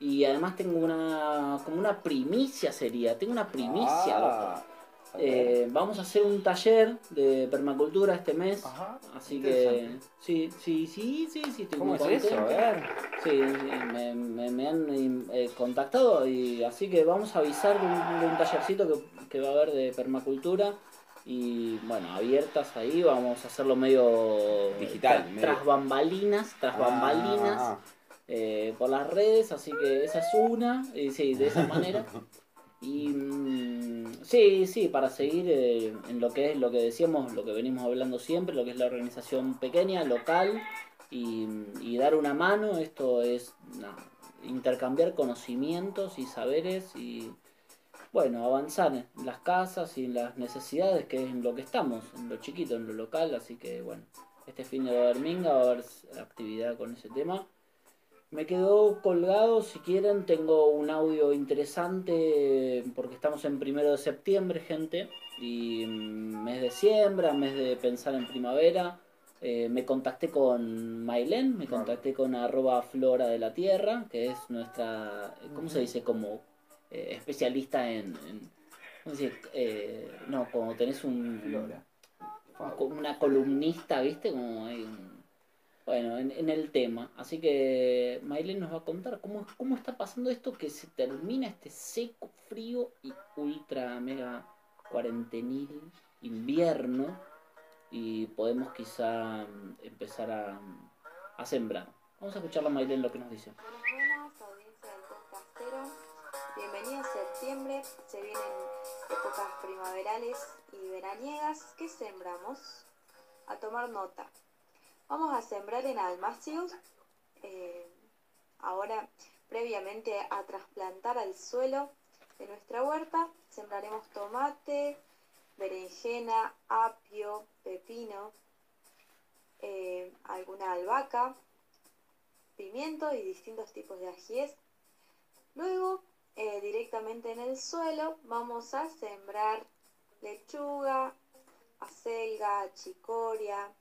[SPEAKER 2] Y además tengo una, como una primicia sería, tengo una primicia,
[SPEAKER 1] Ah,
[SPEAKER 2] loco. Eh, vamos a hacer un taller de permacultura este mes.
[SPEAKER 1] Ajá,
[SPEAKER 2] así que sí, sí, sí, sí, sí, estoy
[SPEAKER 3] ¿Cómo
[SPEAKER 2] muy
[SPEAKER 3] es eso? A
[SPEAKER 2] contento.
[SPEAKER 3] ver.
[SPEAKER 2] Sí, sí, me, me- me han eh, contactado y así que vamos a avisar de un, de un tallercito que, que va a haber de permacultura y bueno, abiertas ahí, vamos a hacerlo medio
[SPEAKER 3] Digital,
[SPEAKER 2] tra-
[SPEAKER 3] medio-
[SPEAKER 2] tras bambalinas, tras
[SPEAKER 3] Ah,
[SPEAKER 2] bambalinas eh, por las redes, así que esa es una, y sí, de esa manera. Y mm, sí, sí, para seguir eh, en lo que es lo que decíamos, lo que venimos hablando siempre, lo que es la organización pequeña, local, y, y dar una mano, esto es intercambiar conocimientos y saberes y bueno, avanzar en las casas y en las necesidades que es en lo que estamos, en lo chiquito, en lo local, así que bueno, este fin de va va a haber actividad con ese tema. Me quedó colgado, si quieren, tengo un audio interesante porque estamos en primero de septiembre, gente, y mm, mes de siembra, mes de pensar en primavera. Eh, me contacté con Mailen, me contacté con arroba flora de la tierra, que es nuestra, ¿cómo se dice? Como eh, especialista en, en- ¿cómo se dice? Eh, no, como tenés un, una columnista, ¿viste? Como hay un- bueno, en, en el tema. Así que Maylen nos va a contar cómo, cómo está pasando esto que se termina este seco, frío y ultra mega cuarentenil invierno y podemos quizá mm, empezar a, sembrar. Vamos a escuchar a Maylen lo que nos dice.
[SPEAKER 8] Buenas, audiencia del podcastero. Bienvenido a septiembre. Se vienen épocas primaverales y veraniegas. ¿Qué sembramos? A tomar nota. Vamos a sembrar en almácigos. eh, ahora, previamente a trasplantar al suelo de nuestra huerta, sembraremos tomate, berenjena, apio, pepino, eh, alguna albahaca, pimiento y distintos tipos de ajíes. Luego, eh, directamente en el suelo, vamos a sembrar lechuga, acelga, chicoria,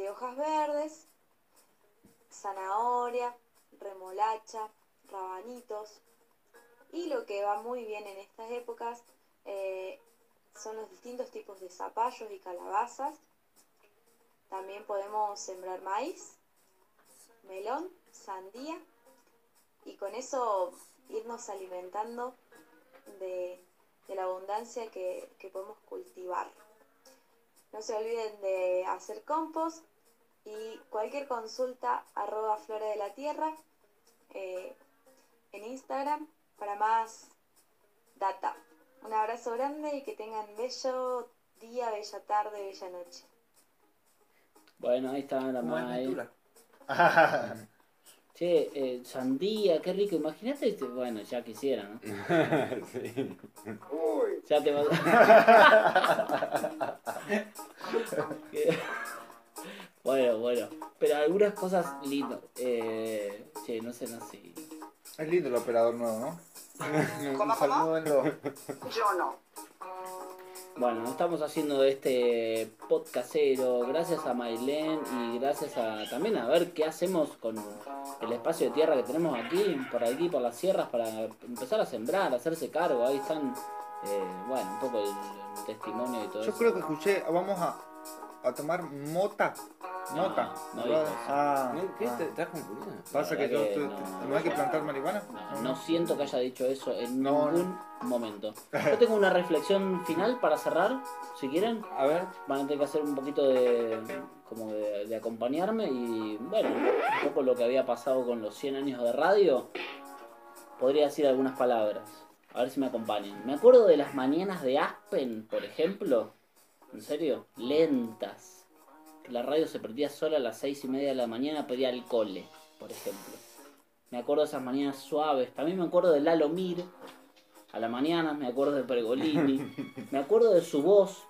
[SPEAKER 8] de hojas verdes, zanahoria, remolacha, rabanitos. Y lo que va muy bien en estas épocas eh, son los distintos tipos de zapallos y calabazas. También podemos sembrar maíz, melón, sandía y con eso irnos alimentando de, la abundancia que podemos cultivar. No se olviden de hacer compost y cualquier consulta arroba flora de la tierra eh, en Instagram para más data. Un abrazo grande y que tengan bello día, bella tarde, bella noche.
[SPEAKER 2] Bueno, ahí está la
[SPEAKER 3] ¿Cómo es
[SPEAKER 2] May.
[SPEAKER 3] Natura?
[SPEAKER 2] Che, eh, sandía, qué rico. Imagínate, este- bueno, ya quisiera, ¿no?
[SPEAKER 3] sí.
[SPEAKER 2] Ya te vas bueno, bueno. Pero algunas cosas lindas. Eh, che, no sé, no sé.
[SPEAKER 1] Es lindo el operador nuevo, ¿no?
[SPEAKER 10] ¿Cómo,
[SPEAKER 1] Salúdenlo.
[SPEAKER 10] Yo no.
[SPEAKER 2] Bueno, estamos haciendo este podcastero gracias a Mailén y gracias a también a ver qué hacemos con el espacio de tierra que tenemos aquí, por aquí, por las sierras, para empezar a sembrar, hacerse cargo. Ahí están, eh, bueno, un poco el, el testimonio y todo
[SPEAKER 1] Yo
[SPEAKER 2] eso.
[SPEAKER 1] creo que escuché, vamos a, a tomar mota Nota.
[SPEAKER 2] No, eso.
[SPEAKER 1] Ah,
[SPEAKER 3] ¿No? ¿Qué?
[SPEAKER 1] ah.
[SPEAKER 3] ¿Te- ¿Estás confundido?
[SPEAKER 1] Pasa que yo
[SPEAKER 2] que
[SPEAKER 1] tú-
[SPEAKER 2] no.
[SPEAKER 1] no hay que plantar marihuana.
[SPEAKER 2] No, no siento que haya dicho eso en
[SPEAKER 1] No,
[SPEAKER 2] ningún momento. Yo tengo una reflexión final para cerrar, si quieren.
[SPEAKER 3] A ver,
[SPEAKER 2] Van a tener que hacer un poquito de como de, de acompañarme y bueno, un poco lo que había pasado con los 100 años de radio. Podría decir algunas palabras. A ver si me acompañan. Me acuerdo de las mañanas de Aspen, por ejemplo. ¿En serio? Lentas. La radio se prendía sola a las seis y media de la mañana ir al cole, por ejemplo. Me acuerdo de esas mañanas suaves. También me acuerdo de Lalo Mir a la mañana. Me acuerdo de Pergolini. me acuerdo de su voz,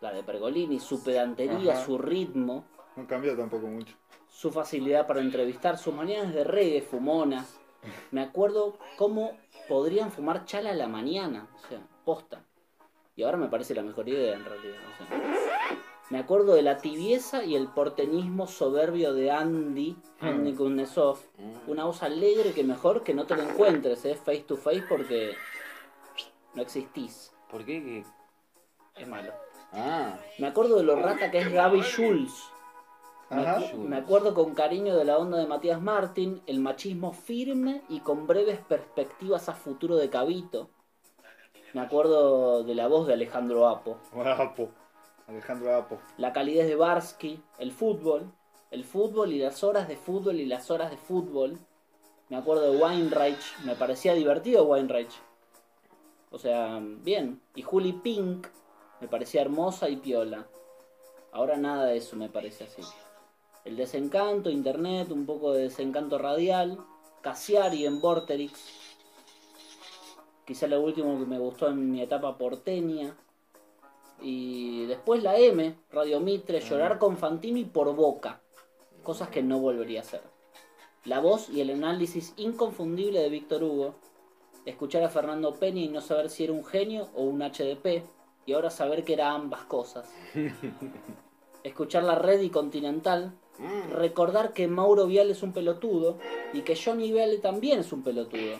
[SPEAKER 2] la de Pergolini, su pedantería,
[SPEAKER 1] Ajá.
[SPEAKER 2] su ritmo,
[SPEAKER 1] No cambió tampoco mucho.
[SPEAKER 2] su facilidad para entrevistar, sus mañanas de reggae fumonas. Me acuerdo cómo podrían fumar chala a la mañana, o sea, posta. Y ahora me parece la mejor idea en realidad. o sea. Me acuerdo de la tibieza y el porteñismo soberbio de Andy, Andy Kuznetsov. Una voz alegre que mejor que no te lo encuentres, ¿eh? face to face, porque no existís.
[SPEAKER 3] ¿por qué? que-
[SPEAKER 2] Es malo.
[SPEAKER 3] Ah,
[SPEAKER 2] Me acuerdo de lo rata que es Gaby Schulz. Me, acu- me acuerdo con cariño de la onda de Matías Martín, el machismo firme y con breves perspectivas a futuro de Cabito. Me acuerdo de la voz de Alejandro Apo,
[SPEAKER 1] Apo. Alejandro Apo.
[SPEAKER 2] la calidez de Barsky, el fútbol, el fútbol y las horas de fútbol y las horas de fútbol. Me acuerdo de Weinreich, me parecía divertido Weinreich. O sea, bien. Y Juli Pink, me parecía hermosa y piola. Ahora nada de eso me parece así. El desencanto, internet, un poco de desencanto radial, Cassiari en Vorterix. Quizá lo último que me gustó en mi etapa porteña. Y después la M, Radio Mitre, llorar con Fantini por boca. Cosas que no volvería a hacer. La voz y el análisis inconfundible de Víctor Hugo. Escuchar a Fernando Peña y no saber si era un genio o un HDP. Y ahora saber que era ambas cosas. Escuchar la red y Continental. Recordar que Mauro Viale es un pelotudo. Y que Johnny Viale también es un pelotudo.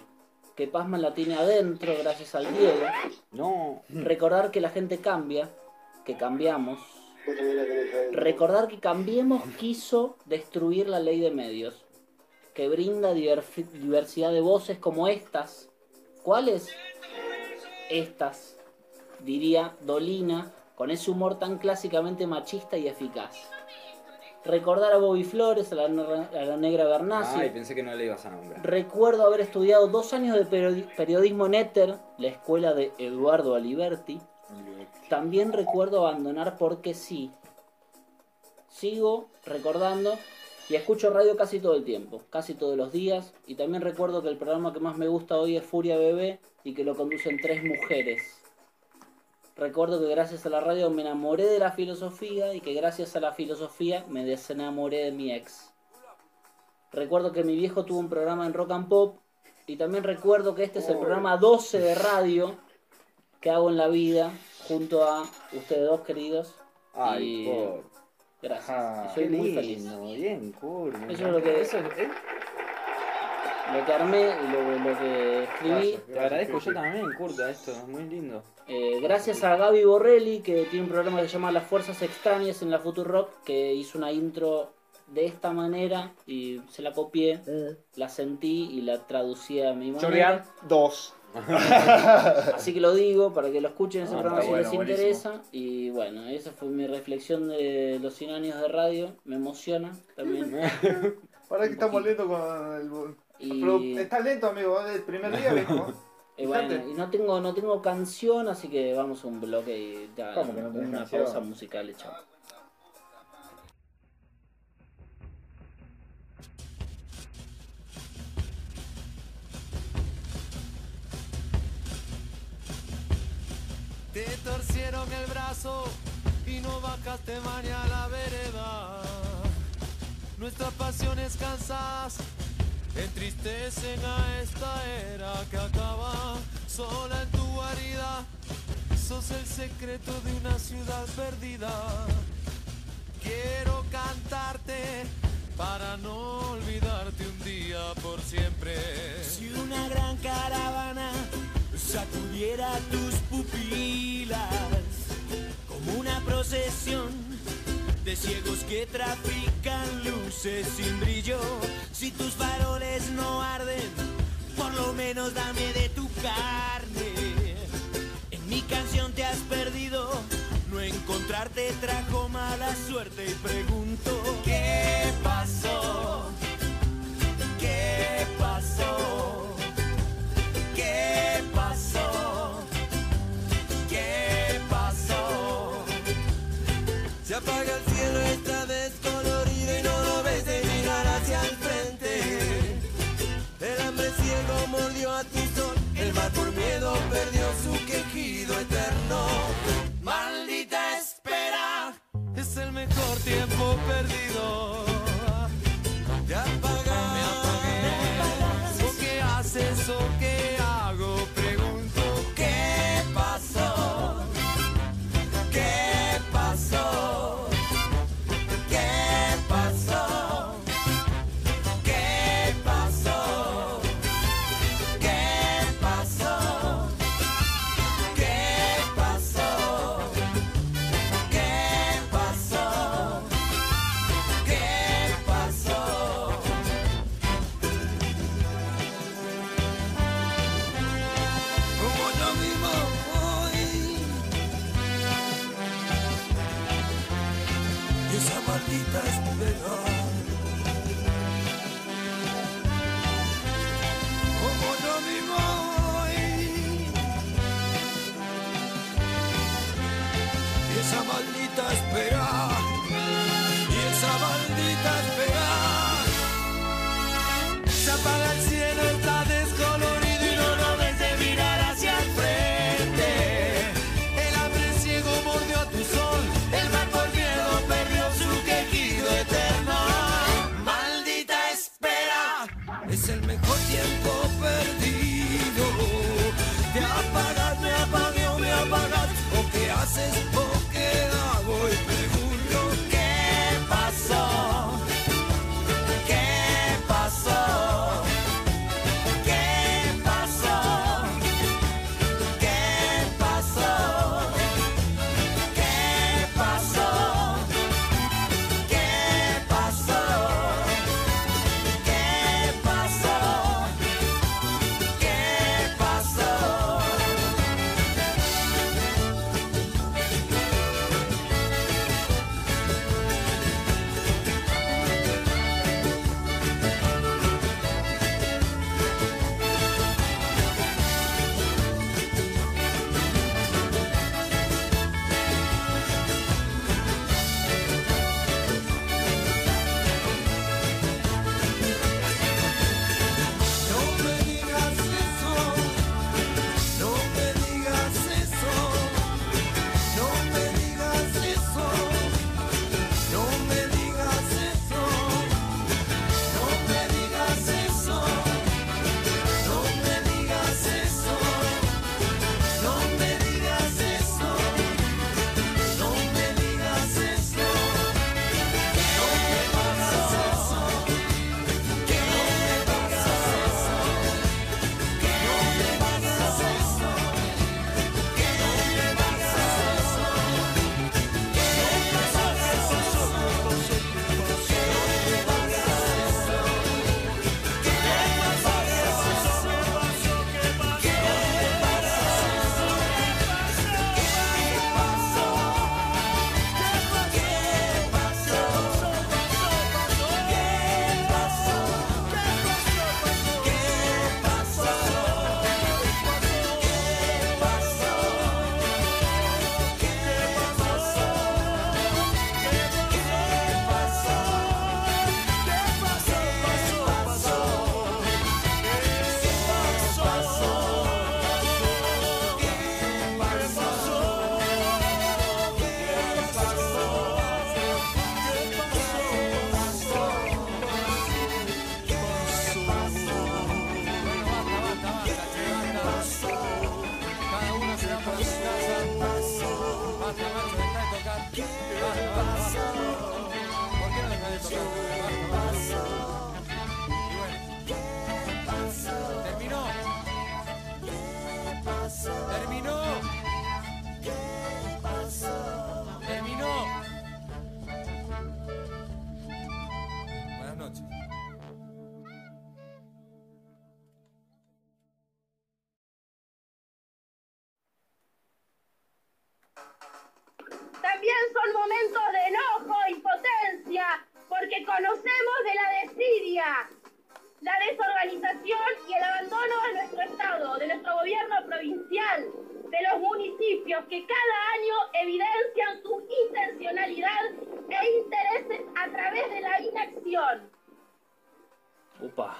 [SPEAKER 2] Que Pasma la tiene adentro gracias al Diego.
[SPEAKER 3] no.
[SPEAKER 2] Recordar que la gente cambia, que cambiamos. Recordar que Cambiemos quiso destruir la ley de medios, que brinda diver- diversidad de voces como estas. ¿Cuáles? Estas, diría Dolina, con ese humor tan clásicamente machista y eficaz. Recordar a Bobby Flores, a la, a la negra Bernasi,
[SPEAKER 3] Ay, pensé que no le ibas a nombrar.
[SPEAKER 2] Recuerdo haber estudiado dos años de periodi- periodismo en Éter, la escuela de Eduardo Aliberti. También recuerdo abandonar porque sí. Sigo recordando y escucho radio casi todo el tiempo, casi todos los días. Y también recuerdo que el programa que más me gusta hoy es Furia Bebé y que lo conducen tres mujeres. Recuerdo que gracias a la radio me enamoré de la filosofía y que gracias a la filosofía me desenamoré de mi ex. Recuerdo que mi viejo tuvo un programa en Rock and Pop y también recuerdo que este es el programa 12 de radio que hago en la vida junto a ustedes dos queridos.
[SPEAKER 3] Ay,
[SPEAKER 2] y
[SPEAKER 3] por.
[SPEAKER 2] gracias.
[SPEAKER 1] Ah,
[SPEAKER 2] Y soy muy feliz.
[SPEAKER 3] bien, cool.
[SPEAKER 2] Eso es lo que-
[SPEAKER 3] Eso es- eh,
[SPEAKER 2] Lo que armé y lo, lo que escribí.
[SPEAKER 1] Gracias.
[SPEAKER 3] Te agradezco yo también, Curta, esto es muy lindo.
[SPEAKER 2] Eh, gracias a Gaby Borrelli, que tiene un programa que se llama Las Fuerzas Extrañas en la Rock que hizo una intro de esta manera y se la copié, la sentí y la traducí a mi manera.
[SPEAKER 1] Chorear 2.
[SPEAKER 2] Así que lo digo para que lo escuchen ese
[SPEAKER 3] Ah,
[SPEAKER 2] programa si
[SPEAKER 1] bueno,
[SPEAKER 2] les
[SPEAKER 1] buenísimo.
[SPEAKER 2] interesa. Y bueno, esa fue mi reflexión de los 100 años de radio. Me emociona también.
[SPEAKER 1] Ahora que estamos lento con el.
[SPEAKER 2] Y,
[SPEAKER 1] Pero está lento, amigo. El primer día, viejo.
[SPEAKER 2] y bueno, y no tengo, no tengo canción, así que vamos a un bloque y ya
[SPEAKER 1] ¿Cómo que no
[SPEAKER 2] una
[SPEAKER 1] canción?
[SPEAKER 2] pausa musical chao.
[SPEAKER 4] Te torcieron el brazo y no bajaste mañana a la vereda. Nuestras pasiones cansadas entristecen a esta era que acaba sola en tu guarida. Sos el secreto de una ciudad perdida. Quiero cantarte para no olvidarte un día por siempre.
[SPEAKER 11] Si una gran caravana sacudiera tus pupilas como una procesión de ciegos que trafican luces sin brillo. Si tus faroles no arden, por lo menos dame de tu carne. En mi canción te has perdido, no encontrarte trajo mala suerte y pregunto, ¿qué pasó? perdido.
[SPEAKER 12] cuánto esperar. Momentos de enojo, impotencia, porque conocemos de la desidia, la desorganización y el abandono de nuestro Estado, de nuestro gobierno provincial, de los municipios que cada año evidencian su intencionalidad e intereses a través de la inacción.
[SPEAKER 2] Upa.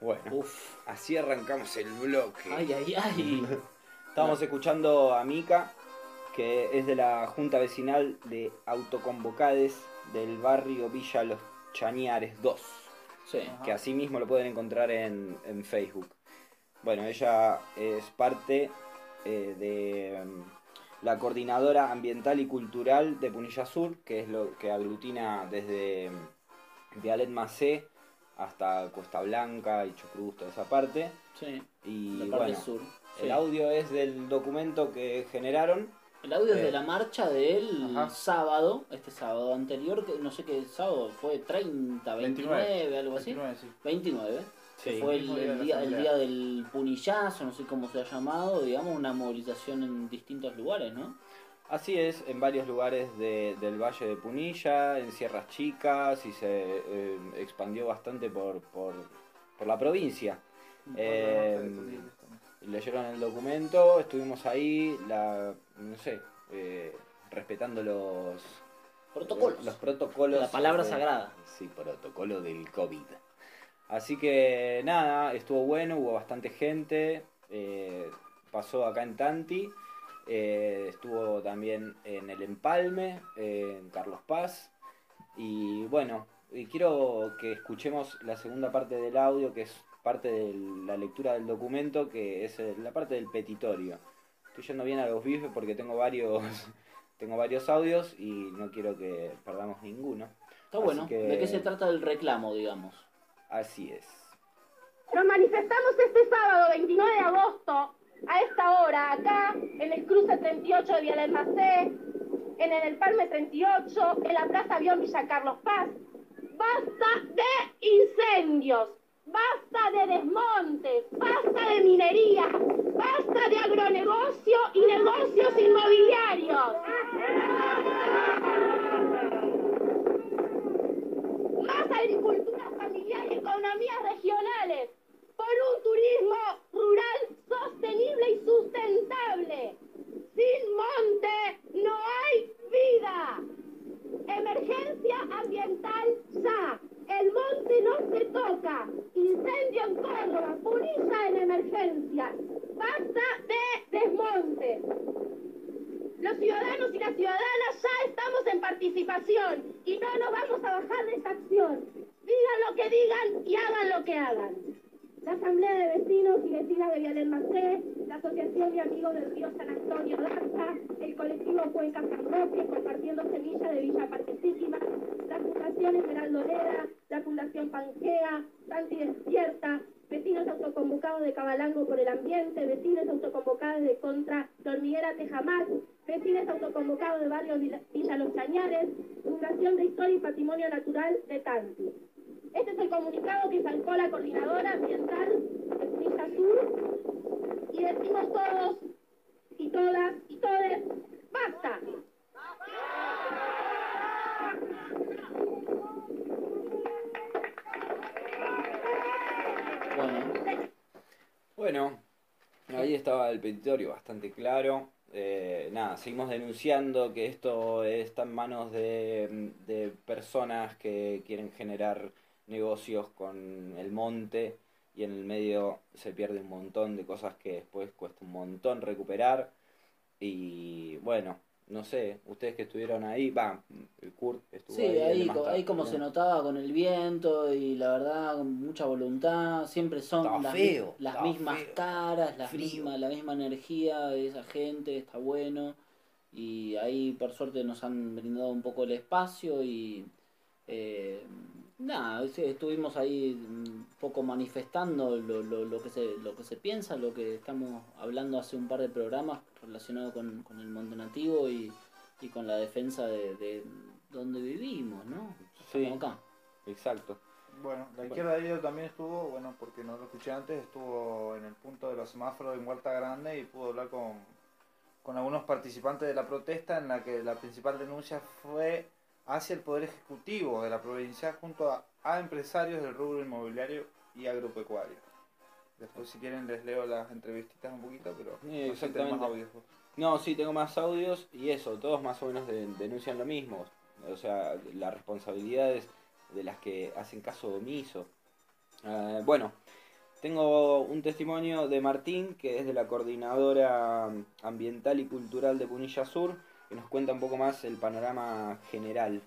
[SPEAKER 3] Bueno, así arrancamos el bloque.
[SPEAKER 2] Ay, ay, ay.
[SPEAKER 3] Estábamos escuchando a Mica, que es de la Junta Vecinal de Autoconvocades del barrio Villa Los Chañares 2.
[SPEAKER 2] Sí.
[SPEAKER 3] Que así mismo lo pueden encontrar en, en Facebook. Bueno, ella es parte eh, de mm, la Coordinadora Ambiental y Cultural de Punilla Sur, que es lo que aglutina desde mm, Vialet Macé hasta Cuesta Blanca y Chucruz, toda esa parte.
[SPEAKER 2] Sí.
[SPEAKER 3] Y
[SPEAKER 2] La parte
[SPEAKER 3] bueno,
[SPEAKER 2] sur.
[SPEAKER 3] el audio es del documento que generaron.
[SPEAKER 2] El audio es
[SPEAKER 3] Eh,
[SPEAKER 2] de la marcha del
[SPEAKER 3] Ajá.
[SPEAKER 2] sábado, este sábado anterior, que no sé qué sábado fue, 30, 29,
[SPEAKER 1] 29,
[SPEAKER 2] algo así.
[SPEAKER 1] 29, sí.
[SPEAKER 2] 29, que
[SPEAKER 3] Sí.
[SPEAKER 2] fue el,
[SPEAKER 1] día
[SPEAKER 2] el día del punillazo, no sé cómo se ha llamado, digamos, una movilización en distintos lugares, ¿no?
[SPEAKER 3] Así es, en varios lugares de- del Valle de Punilla, en Sierras Chicas y se eh, expandió bastante por, por, por la provincia. Eh, leyeron el documento, estuvimos ahí, la, no sé, eh, respetando los
[SPEAKER 2] Protocolos.
[SPEAKER 3] Los protocolos.
[SPEAKER 2] La palabra
[SPEAKER 3] de-
[SPEAKER 2] sagrada.
[SPEAKER 3] Sí, protocolo del COVID. Así que nada, estuvo bueno, hubo bastante gente. eh, pasó acá en Tanti. eh, estuvo también en el Empalme, eh, en Carlos Paz. Y bueno, y quiero que escuchemos la segunda parte del audio, que es parte de la lectura del documento, que es eh, la parte del petitorio. Estoy yendo bien a los bifes porque tengo varios, tengo varios audios y no quiero que perdamos ninguno.
[SPEAKER 2] Está
[SPEAKER 3] Así
[SPEAKER 2] bueno.
[SPEAKER 3] que-
[SPEAKER 2] ¿De qué se trata el reclamo, digamos?
[SPEAKER 3] Así es.
[SPEAKER 12] Nos manifestamos este sábado 29 de agosto a esta hora acá en el cruce 38 de Vial en el Palme 38, en la Plaza Avión Villa Carlos Paz. Basta de incendios, basta de desmontes, basta de minería, basta de agronegocio y negocios inmobiliarios. Más agricultura familiar y economías regionales por un turismo rural sostenible y sustentable. Sin monte no hay vida. Emergencia ambiental ya. El monte no se toca. Incendio en Córdoba. Punilla en emergencia. Basta de desmonte. Los ciudadanos y las ciudadanas ya estamos en participación y no nos vamos a bajar de esta acción. Digan lo que digan y hagan lo que hagan. La Asamblea de Vecinos y Vecinas de Vialel Macé, la Asociación de Amigos del Río San Antonio Danza, el colectivo Cuenca San Roque, Compartiendo Semilla de Villa Parquesísima, la Fundación Esmeralda Olera, la Fundación Pangea, Santi Despierta, vecinos autoconvocados de Cabalango por el Ambiente, vecinos autoconvocados de Contra la Hormiguera Tejamás, vecinos autoconvocados de Barrio Villa Villa Los Chañares, Fundación de Historia y Patrimonio Natural de Tanti. Este es el comunicado que sacó la Coordinadora Ambiental de Punilla Sur y decimos todos y todas y todes, ¡basta!
[SPEAKER 2] Bueno,
[SPEAKER 3] Bueno, ahí bastante claro. Eh, nada, seguimos denunciando que esto está en manos de, de personas que quieren generar negocios con el monte y en el medio se pierde un montón de cosas que después cuesta un montón recuperar. Y bueno, no sé, ustedes que estuvieron ahí, va, el Kurt estuvo
[SPEAKER 2] sí,
[SPEAKER 3] ahí.
[SPEAKER 2] ahí, co- ahí como
[SPEAKER 3] ¿no?
[SPEAKER 2] se notaba con el viento y la verdad con mucha voluntad, siempre son las,
[SPEAKER 3] feo,
[SPEAKER 2] mi- las
[SPEAKER 3] estaba
[SPEAKER 2] mismas
[SPEAKER 3] feo,
[SPEAKER 2] caras, las mismas, la misma energía de esa gente, está bueno. Y ahí por suerte nos han brindado un poco el espacio y eh, nada, sí, estuvimos ahí un poco manifestando lo, lo, lo que se, lo que se piensa, lo que estamos hablando hace un par de programas relacionado con, con el monte nativo y, y con la defensa de, de donde vivimos, ¿no?
[SPEAKER 3] Sí,
[SPEAKER 2] acá.
[SPEAKER 3] exacto.
[SPEAKER 1] Bueno, la izquierda de ellos también estuvo, bueno, porque no lo escuché antes, estuvo en el punto de los semáforos en Huerta Grande y pudo hablar con, con algunos participantes de la protesta en la que la principal denuncia fue hacia el Poder Ejecutivo de la provincia junto a, a empresarios del rubro inmobiliario y agropecuario. Después si quieren les leo las entrevistitas un poquito, pero
[SPEAKER 3] Sí,
[SPEAKER 1] no sé si tenemos
[SPEAKER 3] exactamente.
[SPEAKER 1] audios.
[SPEAKER 3] No, sí, tengo más audios y eso, todos más o menos de- denuncian lo mismo. O sea, las responsabilidades de las que hacen caso omiso. Eh, bueno, tengo un testimonio de Martín, que es de la Coordinadora Ambiental y Cultural de Punilla Sur, que nos cuenta un poco más el panorama general.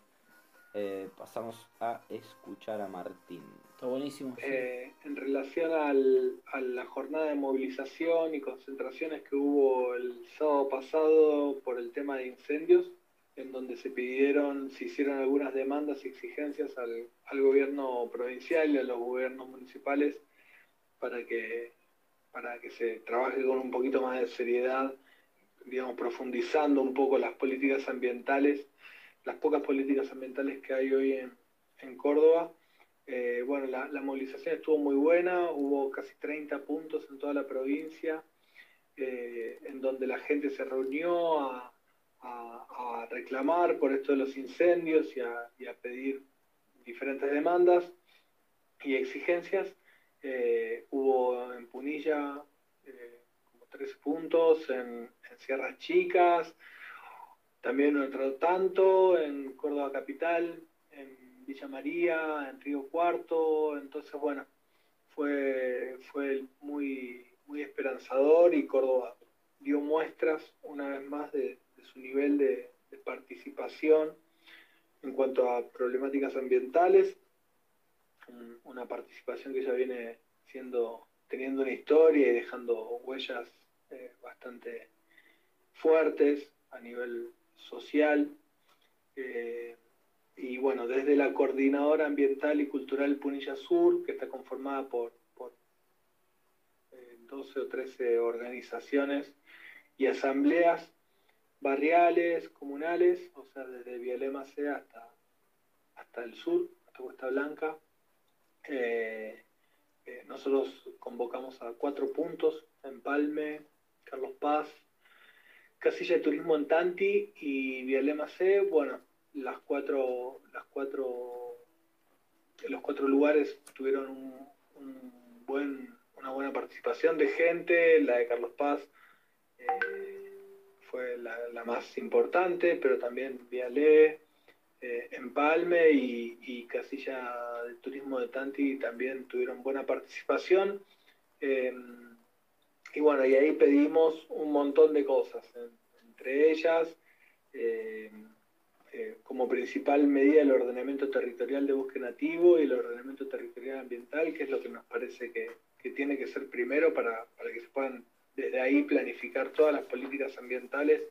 [SPEAKER 3] Eh, pasamos a escuchar a Martín.
[SPEAKER 2] Está buenísimo.
[SPEAKER 13] Eh, en relación al- a la jornada de movilización y concentraciones que hubo el sábado pasado por el tema de incendios, en donde se pidieron, se hicieron algunas demandas y exigencias al, al gobierno provincial y a los gobiernos municipales para que, para que se trabaje con un poquito más de seriedad, digamos, profundizando un poco las políticas ambientales, las pocas políticas ambientales que hay hoy en, en Córdoba. Eh, bueno, la, movilización estuvo muy buena, hubo casi 30 puntos en toda la provincia, eh, en donde la gente se reunió a, reclamar por esto de los incendios y a, y a pedir diferentes demandas y exigencias. Eh, hubo en Punilla tres puntos, en, Sierras Chicas, también otro tanto, en Córdoba Capital, en Villa María, en Río Cuarto, entonces bueno, fue, fue muy, muy esperanzador y Córdoba dio muestras una vez más de, su nivel de, participación en cuanto a problemáticas ambientales, Un- una participación que ya viene siendo, teniendo una historia y dejando huellas eh, bastante fuertes a nivel social. Eh, y bueno, desde la Coordinadora Ambiental y Cultural Punilla Sur, que está conformada por, por eh, 12 o 13 organizaciones y asambleas barriales, comunales, o sea, desde Vialema C hasta, hasta el sur, hasta Cuesta Blanca. Eh, eh, nosotros convocamos a cuatro puntos, Empalme, Carlos Paz, Casilla de Turismo en Tanti y Vialema C, bueno, las cuatro, las cuatro, los cuatro lugares tuvieron una buena participación de gente, la de Carlos Paz eh, fue la, más importante, pero también Vialé, eh, Empalme y, y Casilla de Turismo de Tanti también tuvieron buena participación. Eh, y bueno, y ahí pedimos un montón de cosas, en- entre ellas, eh, eh, como principal medida el ordenamiento territorial de bosque nativo y el ordenamiento territorial ambiental, que es lo que nos parece que, que tiene que ser primero para, para que se puedan desde ahí planificar todas las políticas ambientales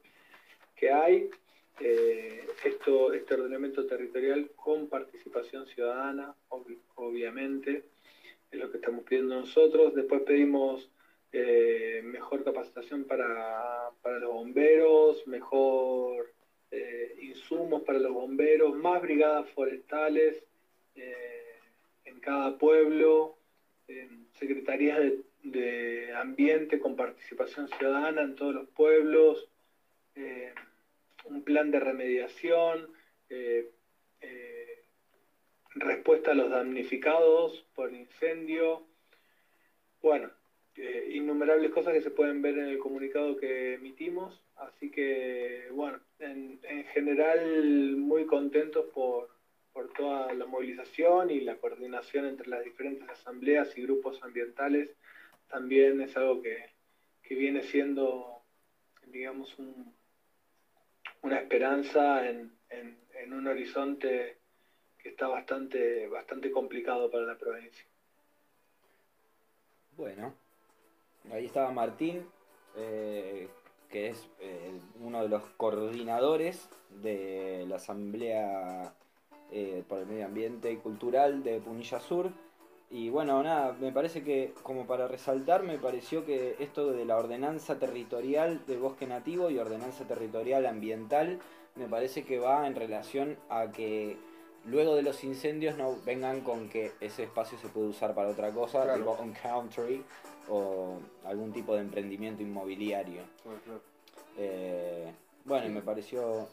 [SPEAKER 13] que hay. Eh, esto, este ordenamiento territorial con participación ciudadana, obvi- obviamente, es lo que estamos pidiendo nosotros. Después pedimos eh, mejor capacitación para, para los bomberos, mejor eh, insumos para los bomberos, más brigadas forestales eh, en cada pueblo, secretarías de, de ambiente con participación ciudadana en todos los pueblos, un plan de remediación, respuesta a los damnificados por incendio, bueno, innumerables cosas que se pueden ver en el comunicado que emitimos, así que bueno, en, en general muy contentos por, por toda la movilización y la coordinación entre las diferentes asambleas y grupos ambientales, también es algo que, que viene siendo, digamos, un, una esperanza en, en, en un horizonte que está bastante, bastante complicado para la provincia.
[SPEAKER 3] Bueno, ahí estaba Martín, eh, que es eh, uno de los coordinadores de la Asamblea eh, por el Medio Ambiente y Cultural de Punilla Sur. Y bueno, nada, me parece que como para resaltar, me pareció que esto de la ordenanza territorial de bosque nativo y ordenanza territorial ambiental, me parece que va en relación a que luego de los incendios no vengan con que ese espacio se puede usar para otra cosa,
[SPEAKER 1] Claro.
[SPEAKER 3] tipo un country o algún tipo de emprendimiento inmobiliario. Eh, bueno, y me pareció...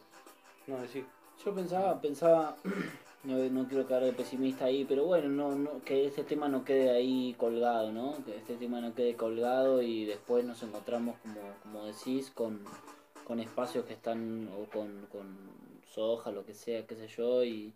[SPEAKER 3] No, decir...
[SPEAKER 2] Yo pensaba, pensaba, no, no quiero quedar de pesimista ahí, pero bueno, no, no, que este tema no quede ahí colgado, ¿no? Que este tema no quede colgado y después nos encontramos, como, como decís, con, con espacios que están, o con, con soja, lo que sea, qué sé yo, y,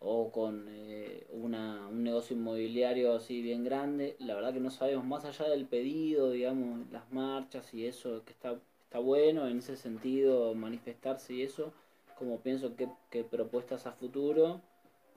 [SPEAKER 2] o con eh, una, un negocio inmobiliario así bien grande. La verdad que no sabemos, más allá del pedido, digamos, las marchas y eso, que está, está bueno en ese sentido, manifestarse y eso como pienso que, que propuestas a futuro,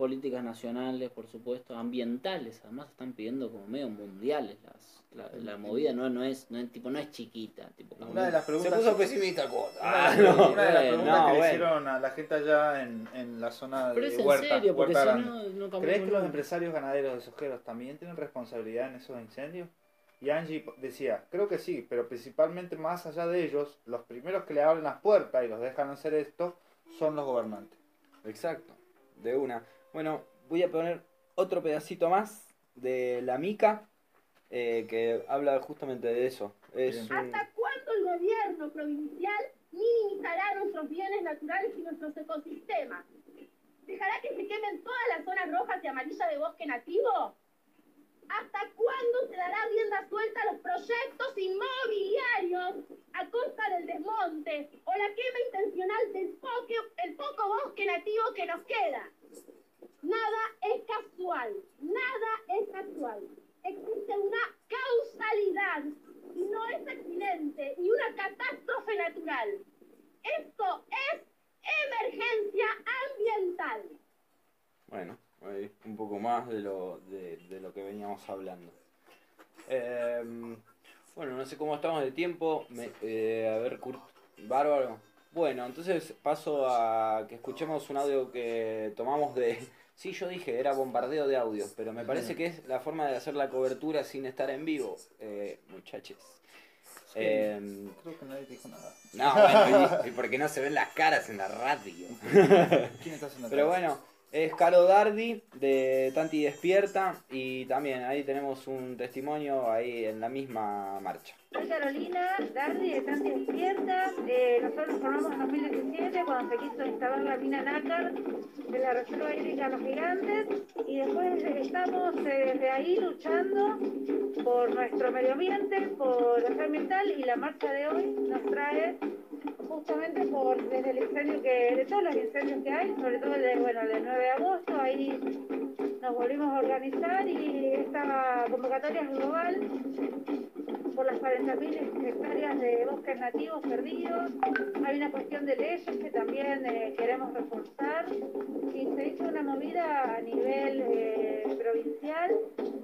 [SPEAKER 2] políticas nacionales, por supuesto, ambientales, además están pidiendo como medio mundiales las, la, la movida no, no es no es tipo no es chiquita tipo como-
[SPEAKER 1] Una de las preguntas.
[SPEAKER 3] Se puso pesimista cuota.
[SPEAKER 1] Una,
[SPEAKER 3] Ah,
[SPEAKER 1] de las-
[SPEAKER 3] no,
[SPEAKER 1] una de las preguntas
[SPEAKER 3] no,
[SPEAKER 1] que le hicieron a la gente allá en, en la zona
[SPEAKER 2] Pero
[SPEAKER 1] de
[SPEAKER 2] es en
[SPEAKER 1] Huerta.
[SPEAKER 2] serio, porque
[SPEAKER 1] Huerta
[SPEAKER 2] si
[SPEAKER 1] Grande.
[SPEAKER 2] no, no
[SPEAKER 1] ¿Crees que los empresarios ganaderos de sojeros también tienen responsabilidad en esos incendios? Y Angie decía, creo que sí, pero principalmente más allá de ellos, los primeros que le abren las puertas y los dejan hacer esto son los gobernantes.
[SPEAKER 3] Exacto, de una. Bueno, voy a poner otro pedacito más de la mica eh, que habla justamente de eso. Es un-
[SPEAKER 12] ¿Hasta cuándo el gobierno provincial minimizará nuestros bienes naturales y nuestros ecosistemas? ¿Dejará que se quemen todas las zonas rojas y amarillas de bosque nativo? ¿Hasta cuándo se dará rienda suelta a los proyectos inmobiliarios a costa del desmonte o la quema intencional del poco, el poco bosque nativo que nos queda? Nada es casual, nada es casual. Existe una causalidad y no es accidente y una catástrofe natural. Esto es emergencia ambiental.
[SPEAKER 3] Bueno, un poco más de lo, de, lo que veníamos hablando. Em, bueno, no sé cómo estamos de tiempo. Eh, a ver, Kurt, bárbaro. Bueno, entonces paso a que escuchemos un audio que tomamos de... Sí, yo dije, era bombardeo de audios, pero me parece que es la forma de hacer la cobertura sin estar en vivo, eh, muchachos. Em,
[SPEAKER 1] Creo que nadie dijo nada.
[SPEAKER 3] no, bueno, y, y porque no se ven las caras en la radio.
[SPEAKER 1] ¿Quién está haciendo
[SPEAKER 3] Pero bueno, es Caro Dardi de Tanti Despierta y también ahí tenemos un testimonio ahí en la misma marcha.
[SPEAKER 14] Soy Carolina Dardi de Tanti Despierta. Eh, nosotros nos formamos en 2017 cuando se quiso instalar la mina Nácar de la Reserva Hídrica Los Gigantes y después estamos eh, desde ahí luchando por nuestro medio ambiente, por la ambiental y la marcha de hoy nos trae justamente por desde el incendio que, de todos los incendios que hay, sobre todo el de, bueno, el del 9 de agosto, ahí nos volvimos a organizar y esta convocatoria es global por las 40.000 hectáreas de bosques nativos perdidos. Hay una cuestión de leyes que también eh, queremos reforzar y se hizo una movida a nivel eh, provincial.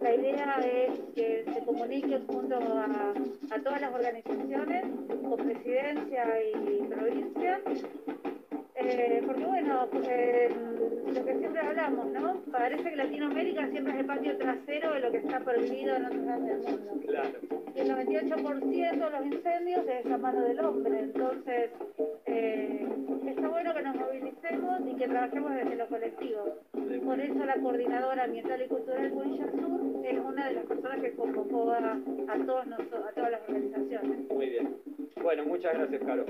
[SPEAKER 14] La idea es que se comunique junto a, a todas las organizaciones, con presidencia y provincia, eh, porque bueno, eh, lo que siempre hablamos, ¿no? Parece que Latinoamérica siempre es el patio trasero de lo que está prohibido en otros lados del mundo.
[SPEAKER 13] Claro.
[SPEAKER 14] Y el 98% de los incendios es a mano del hombre, entonces eh, está bueno que nos movilicemos y que trabajemos desde lo colectivo. Por eso la coordinadora ambiental y cultural Punilla Sur es una de las personas que convocó a, a, todos a todas las organizaciones.
[SPEAKER 3] Muy bien. Bueno, muchas gracias, Caro.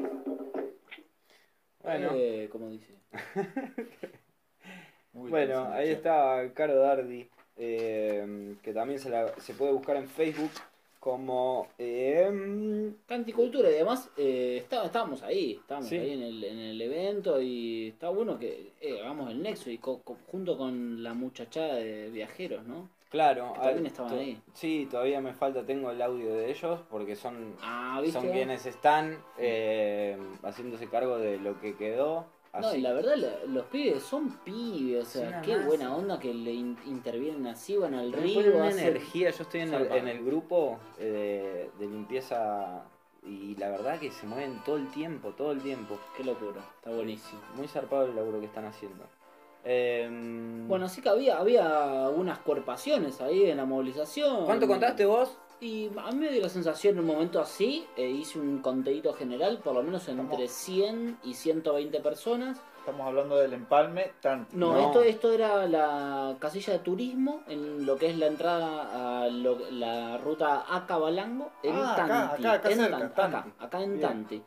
[SPEAKER 3] Bueno.
[SPEAKER 2] Eh, como dice.
[SPEAKER 1] Muy
[SPEAKER 3] Bueno, ahí está Caro Dardi, eh, que también se, la, se puede buscar en Facebook como... Eh,
[SPEAKER 2] Canticultura y además eh, está- estábamos ahí, estábamos
[SPEAKER 3] Sí.
[SPEAKER 2] ahí en el, en el evento y está bueno que hagamos el nexo y co- co- junto con la muchachada de viajeros, ¿no?
[SPEAKER 3] Claro,
[SPEAKER 2] Que también estaban ahí.
[SPEAKER 3] Sí, todavía me falta, tengo el audio de ellos porque son,
[SPEAKER 2] Ah,
[SPEAKER 3] son quienes están eh, haciéndose cargo de lo que quedó.
[SPEAKER 2] No,
[SPEAKER 3] Así
[SPEAKER 2] y la verdad los pibes son pibes, o sea, qué buena onda que le in- intervienen así, van al río,
[SPEAKER 3] una
[SPEAKER 2] hacen-
[SPEAKER 3] energía, yo estoy en el, en el grupo eh, de, de limpieza y la verdad que se mueven todo el tiempo, todo el tiempo.
[SPEAKER 2] Qué locura, está buenísimo.
[SPEAKER 3] Muy zarpado el laburo que están haciendo. Em,
[SPEAKER 2] Bueno, así que había, había unas cuerpaciones ahí en la movilización.
[SPEAKER 3] ¿Cuánto contaste vos?
[SPEAKER 2] Y a mí me dio la sensación en un momento así, eh, hice un conteíto general, por lo menos entre 100 y 120 personas.
[SPEAKER 1] Estamos hablando del empalme tanto.
[SPEAKER 2] No, Esto, esto era la casilla de turismo, en lo que es la entrada a lo- la ruta Acabalango, en
[SPEAKER 1] Ah, acá,
[SPEAKER 2] Tanti.
[SPEAKER 1] acá, acá
[SPEAKER 2] en
[SPEAKER 1] cerca,
[SPEAKER 2] Tanti,
[SPEAKER 1] Tanti.
[SPEAKER 2] acá, acá en
[SPEAKER 1] Bien.
[SPEAKER 2] Tanti.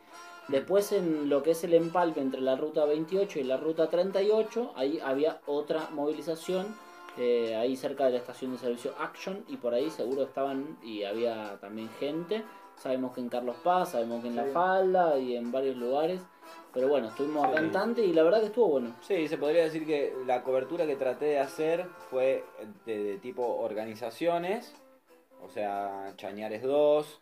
[SPEAKER 2] Después en lo que es el empalme entre la ruta 28 y la ruta 38, ahí había otra movilización, eh, ahí cerca de la estación de servicio Action, y por ahí seguro estaban y había también gente. Sabemos que en Carlos Paz, sabemos que en La. Falda y en varios lugares. Pero bueno, estuvimos acá
[SPEAKER 3] Sí.
[SPEAKER 2] en Tante y la verdad que estuvo bueno.
[SPEAKER 3] Sí, se podría decir que la cobertura que traté de hacer fue de, de tipo organizaciones, o sea, Chañares 2,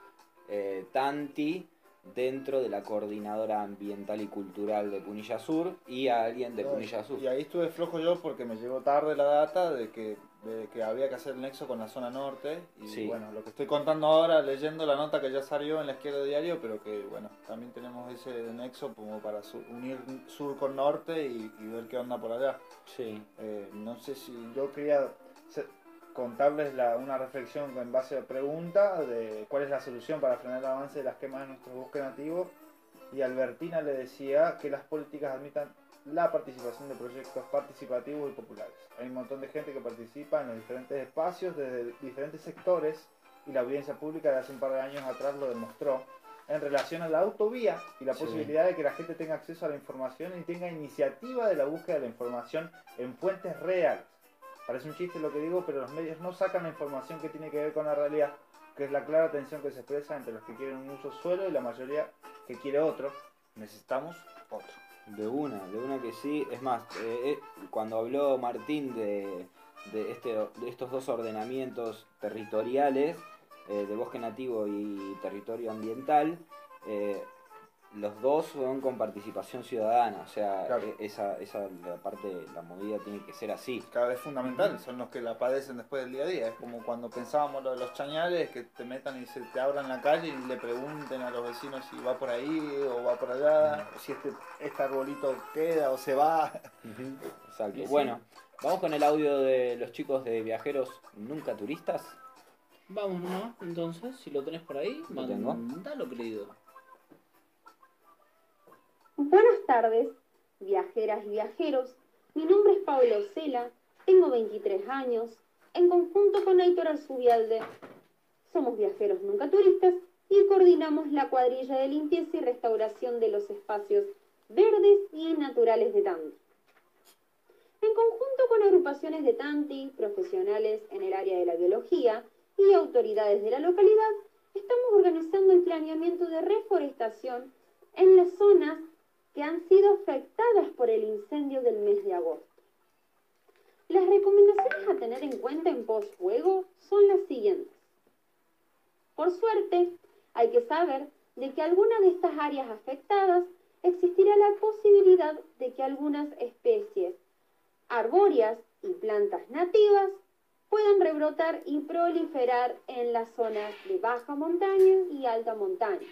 [SPEAKER 3] eh, Tanti, dentro de la coordinadora ambiental y cultural de Punilla Sur y a alguien de
[SPEAKER 1] No,
[SPEAKER 3] Punilla Sur.
[SPEAKER 1] Y ahí estuve flojo yo porque me llegó tarde la data de que, de que había que hacer el nexo con la zona norte. Y
[SPEAKER 3] Sí.
[SPEAKER 1] bueno, lo que estoy contando ahora, leyendo la nota que ya salió en la izquierda diario, pero que bueno, también tenemos ese nexo como para su- unir sur con norte y, y ver qué onda por allá.
[SPEAKER 3] Sí.
[SPEAKER 1] Eh, no sé si yo quería contarles la- una reflexión en base a pregunta de cuál es la solución para frenar el avance de las quemas de nuestros bosques nativos. Y Albertina le decía que las políticas admitan la participación de proyectos participativos y populares. Hay un montón de gente que participa en los diferentes espacios, desde diferentes sectores, y la audiencia pública de hace un par de años atrás lo demostró, en relación a la autovía y la
[SPEAKER 3] Sí.
[SPEAKER 1] posibilidad de que la gente tenga acceso a la información y tenga iniciativa de la búsqueda de la información en fuentes reales. Parece un chiste lo que digo, pero los medios no sacan la información que tiene que ver con la realidad, que es la clara tensión que se expresa entre los que quieren un uso suelo y la mayoría que quiere otro. Necesitamos otro.
[SPEAKER 3] De una, de una que sí. Es más, eh, eh, cuando habló Martín de, de, este, de estos dos ordenamientos territoriales, eh, de bosque nativo y territorio ambiental, los dos son con participación ciudadana. O sea,
[SPEAKER 1] Claro.
[SPEAKER 3] eh, esa, esa la parte, la movida tiene que ser así.
[SPEAKER 1] Cada vez fundamental, son los que la padecen después del día a día. Es como cuando pensábamos lo de los chañales, que te metan y se te abran la calle y le pregunten a los vecinos si va por ahí o va por allá, o si este, este arbolito queda o se va.
[SPEAKER 3] Exacto.
[SPEAKER 1] Y sí.
[SPEAKER 3] Bueno, vamos con el audio de los chicos de viajeros nunca turistas.
[SPEAKER 2] Vamos, ¿no? Entonces, si lo tenés por ahí,
[SPEAKER 3] Lo
[SPEAKER 2] mandalo, querido.
[SPEAKER 15] Buenas tardes, viajeras y viajeros. Mi nombre es Pablo Cela, tengo 23 años, en conjunto con Aitor Arzubialde. Somos viajeros nunca turistas y coordinamos la cuadrilla de limpieza y restauración de los espacios verdes y naturales de Tanti. En conjunto con agrupaciones de Tanti, profesionales en el área de la biología y autoridades de la localidad, estamos organizando el planeamiento de reforestación en las zonas que han sido afectadas por el incendio del mes de agosto. Las recomendaciones a tener en cuenta en post-fuego son las siguientes. Por suerte, hay que saber de que alguna de estas áreas afectadas existirá la posibilidad de que algunas especies arbóreas y plantas nativas puedan rebrotar y proliferar en las zonas de baja montaña y alta montaña.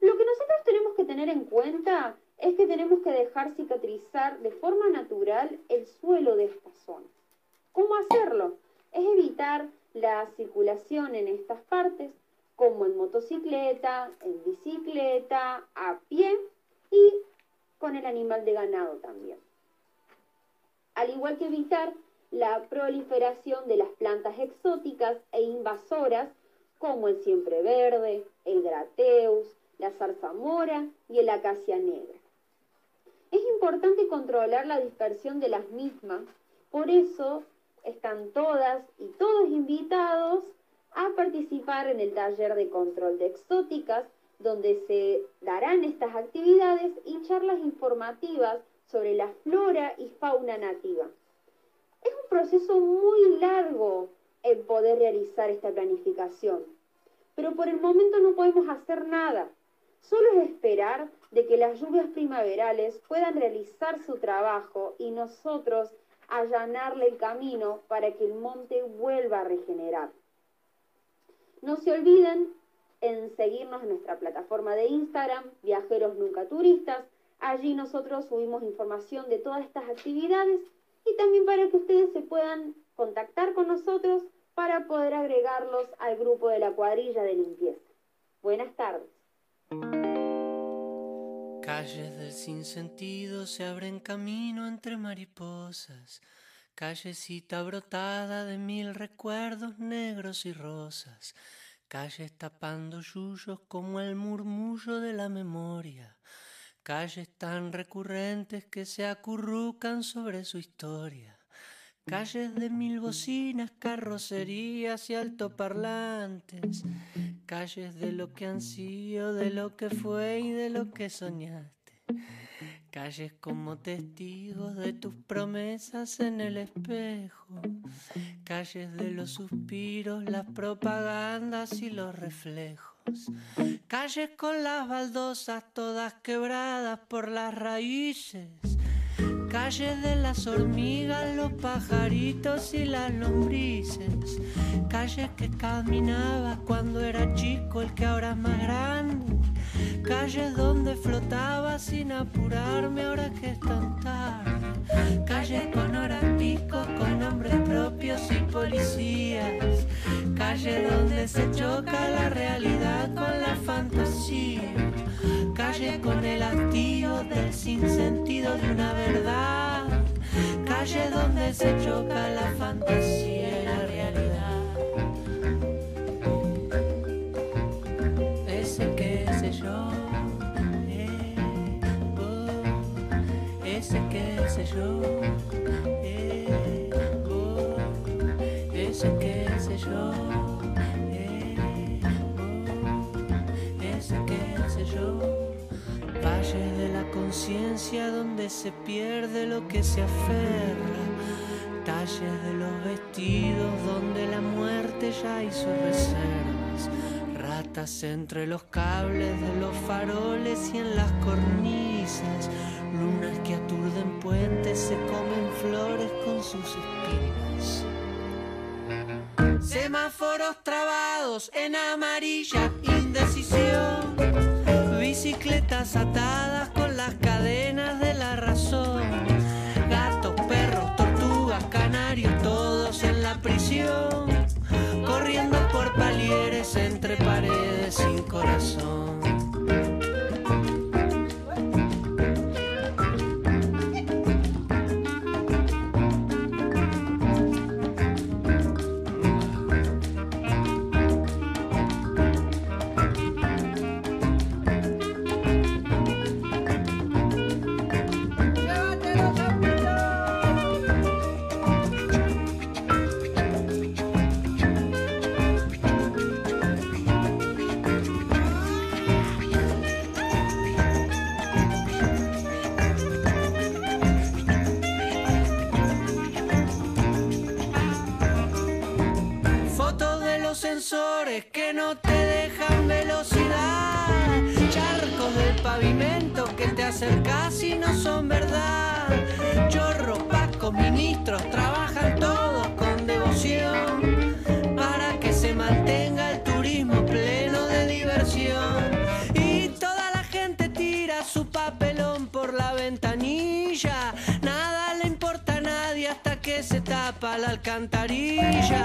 [SPEAKER 15] Lo que nosotros tenemos que tener en cuenta es que tenemos que dejar cicatrizar de forma natural el suelo de esta zona. ¿Cómo hacerlo? Es evitar la circulación en estas partes, como en motocicleta, en bicicleta, a pie y con el animal de ganado también. Al igual que evitar la proliferación de las plantas exóticas e invasoras como el siempreverde, el grateus, la zarzamora y el acacia negra. Es importante controlar la dispersión de las mismas, por eso están todas y todos invitados a participar en el taller de control de exóticas, donde se darán estas actividades y charlas informativas sobre la flora y fauna nativa. Es un proceso muy largo el poder realizar esta planificación, pero por el momento no podemos hacer nada. Solo es esperar de que las lluvias primaverales puedan realizar su trabajo y nosotros allanarle el camino para que el monte vuelva a regenerar. No se olviden en seguirnos en nuestra plataforma de Instagram, Viajeros Nunca Turistas. Allí nosotros subimos información de todas estas actividades y también para que ustedes se puedan contactar con nosotros para poder agregarlos al grupo de la cuadrilla de limpieza. Buenas tardes.
[SPEAKER 4] Calles del sinsentido se abren camino entre mariposas, callecita brotada de mil recuerdos negros y rosas,
[SPEAKER 16] calles tapando yuyos como el murmullo de la memoria, calles tan recurrentes que se acurrucan sobre su historia. Calles de mil bocinas, carrocerías y altoparlantes. Calles de lo que han sido, de lo que fue y de lo que soñaste. Calles como testigos de tus promesas en el espejo. Calles de los suspiros, las propagandas y los reflejos. Calles con las baldosas todas quebradas por las raíces. Calles de las hormigas, los pajaritos y las lombrices. Calles que caminaba cuando era chico, el que ahora es más grande. Calles donde flotaba sin apurarme ahora que es tan tarde. Calles con pico, con nombres propios y policías. Calle donde se choca la realidad con la fantasía. Calle con el hastío del sinsentido de una verdad. Calle donde se choca la fantasía y la realidad. Ese que sé yo. eh, oh, ese que sé yo. Se pierde lo que se aferra. Talles de los vestidos donde la muerte ya hizo reservas. Ratas entre los cables de los faroles y en las cornisas. Lunas que aturden puentes se comen flores con sus espinas. Semáforos trabados en amarilla, indecisión. Bicicletas atadas cadenas de la razón. Gatos, perros, tortugas, canarios, todos en la prisión. Corriendo por palieres entre paredes sin corazón. Sensores que no te dejan velocidad. Charcos del pavimento que te acercas y no son verdad. Chorros, pacos, ministros trabajan todos con devoción para que se mantenga el turismo pleno de diversión. Y toda la gente tira su papelón por la ventanilla. Nada le importa a nadie hasta que se tapa la alcantarilla.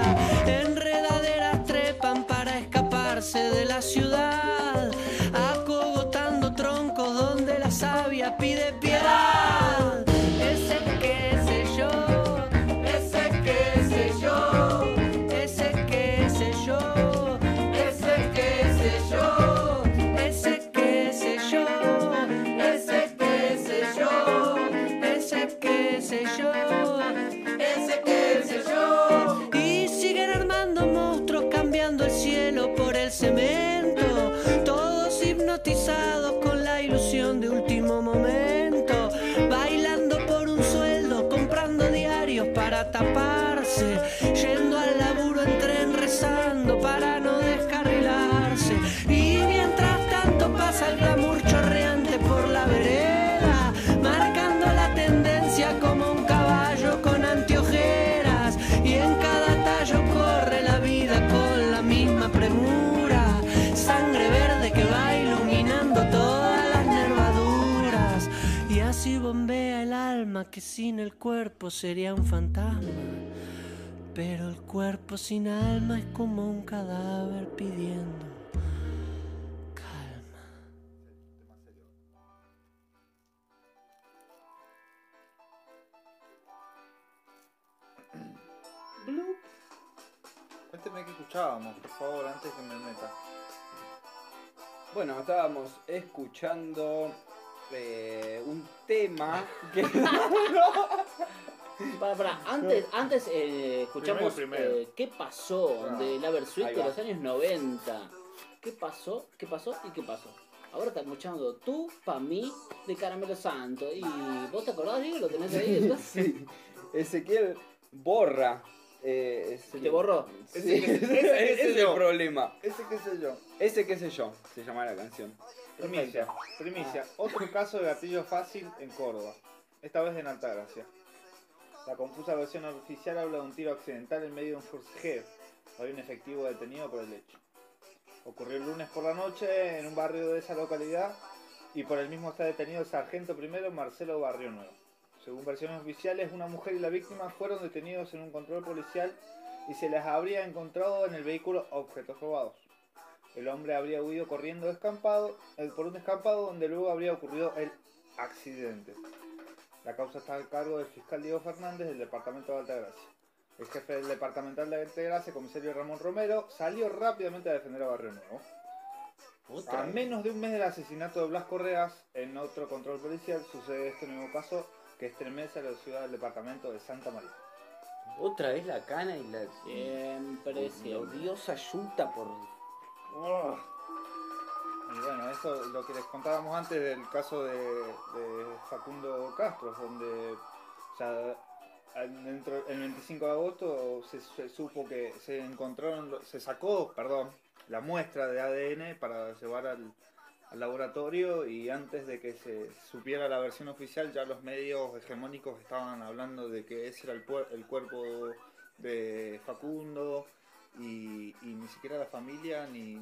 [SPEAKER 16] Yendo al laburo en tren rezando para no descarrilarse. Y mientras tanto pasa el glamour chorreante por la vereda, marcando la tendencia como un caballo con anteojeras. Y en cada tallo corre la vida con la misma premura, sangre verde que va iluminando todas las nervaduras. Y así bombea el alma que sin el cuerpo sería un fantasma. Pero el cuerpo sin alma es como un cadáver pidiendo calma.
[SPEAKER 1] coménteme qué escuchábamos, por favor, antes que me meta.
[SPEAKER 3] Bueno, estábamos escuchando eh, un tema que...
[SPEAKER 2] Para, para, antes, antes eh, escuchamos
[SPEAKER 1] Primero, primero.
[SPEAKER 2] eh, qué pasó
[SPEAKER 1] Ah,
[SPEAKER 2] de la Versuit de los años 90. ¿Qué pasó? ¿Qué pasó? ¿Y qué pasó? Ahora está escuchando tú, pa' mí, de Caramelo Santo. ¿Y vos te acordás, Diego? ¿Lo tenés ahí?
[SPEAKER 3] Sí, Ezequiel borra. Eh,
[SPEAKER 2] ¿Se te borró?
[SPEAKER 3] Sí,
[SPEAKER 1] Ese que-
[SPEAKER 3] ese,
[SPEAKER 1] ese que
[SPEAKER 3] es el
[SPEAKER 1] yo.
[SPEAKER 3] problema.
[SPEAKER 1] Ese qué sé yo.
[SPEAKER 3] Ese qué sé yo, se llama la canción.
[SPEAKER 1] Primicia, primicia. Otro caso de gatillo fácil en Córdoba. Esta vez en Altagracia. La confusa versión oficial habla de un tiro accidental en medio de un forcejeo. Había un efectivo detenido por el hecho. Ocurrió el lunes por la noche en un barrio de esa localidad y por el mismo está detenido el sargento primero Marcelo Barrio Nuevo. Según versiones oficiales, una mujer y la víctima fueron detenidos en un control policial y se les habría encontrado en el vehículo objetos robados. El hombre habría huido corriendo eh, por un descampado donde luego habría ocurrido el accidente. La causa está a cargo del fiscal Diego Fernández del departamento de Altagracia. El jefe del departamental de Altagracia, comisario Ramón Romero, salió rápidamente a defender a Barrio Nuevo.
[SPEAKER 2] Otra
[SPEAKER 1] A menos de un mes del asesinato de Blas Correas, en otro control policial sucede este nuevo caso que estremece a la ciudad del departamento de Santa María.
[SPEAKER 3] Otra vez la cana y la
[SPEAKER 2] Siempre, siempre.
[SPEAKER 3] odiosa yuta por.
[SPEAKER 1] Y bueno, eso lo que les contábamos antes del caso de, Facundo Castro, donde ya dentro, el 25 de agosto se, supo que se encontraron, se sacó, perdón, la muestra de ADN para llevar al, laboratorio y antes de que se supiera la versión oficial ya los medios hegemónicos estaban hablando de que ese era el, el cuerpo de Facundo y, y ni siquiera la familia ni,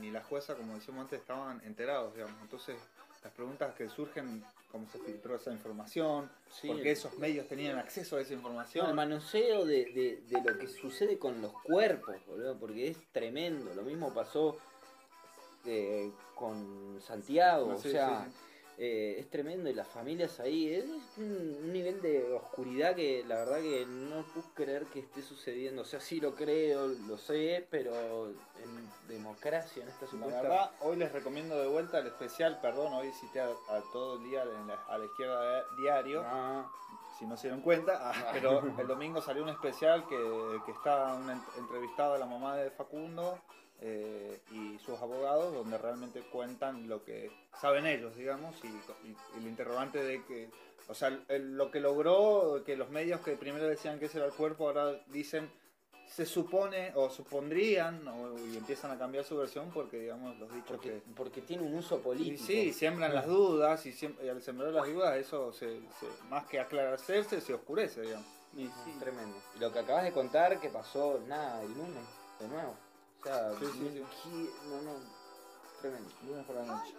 [SPEAKER 1] ni la jueza, como decíamos antes, estaban enterados, digamos. Entonces, las preguntas que surgen, cómo se filtró esa información,
[SPEAKER 3] Sí,
[SPEAKER 1] por
[SPEAKER 3] el-
[SPEAKER 1] qué esos medios tenían acceso a esa
[SPEAKER 3] No, el
[SPEAKER 1] información.
[SPEAKER 3] manoseo de, de- de lo que sucede con los cuerpos, boludo, porque es tremendo. Lo mismo pasó eh, con Santiago,
[SPEAKER 1] Sí,
[SPEAKER 3] o sea,
[SPEAKER 1] sí.
[SPEAKER 3] Eh, es tremendo y las familias ahí, es un, un nivel de oscuridad que la verdad que no puedo creer que esté sucediendo. O sea, sí lo creo, lo sé, pero en democracia, en esta
[SPEAKER 1] La
[SPEAKER 3] supuesta...
[SPEAKER 1] verdad, hoy les recomiendo de vuelta el especial, perdón, hoy cité a, a todo el día en la- a la izquierda diario,
[SPEAKER 3] Ah,
[SPEAKER 1] si no se dieron cuenta, ah, pero el domingo salió un especial que, que está una ent- entrevistada a la mamá de Facundo eh, y sus abogados, donde realmente cuentan lo que saben ellos, digamos, y, y- y el interrogante de que, o sea, el- lo que logró, que los medios que primero decían que ese era el cuerpo, ahora dicen se supone o supondrían o, y empiezan a cambiar su versión porque digamos los dichos
[SPEAKER 3] porque,
[SPEAKER 1] que
[SPEAKER 3] porque tiene un uso
[SPEAKER 1] y
[SPEAKER 3] político.
[SPEAKER 1] sí siembran las dudas y, y al sembrar las dudas eso se, se- más que aclararse se oscurece digamos
[SPEAKER 3] Y sí, tremendo. Y lo que acabas de contar, que pasó, nada, el lunes, de nuevo. O sea,
[SPEAKER 1] Sí, sí,
[SPEAKER 3] no, no, tremendo.
[SPEAKER 1] lunes por la noche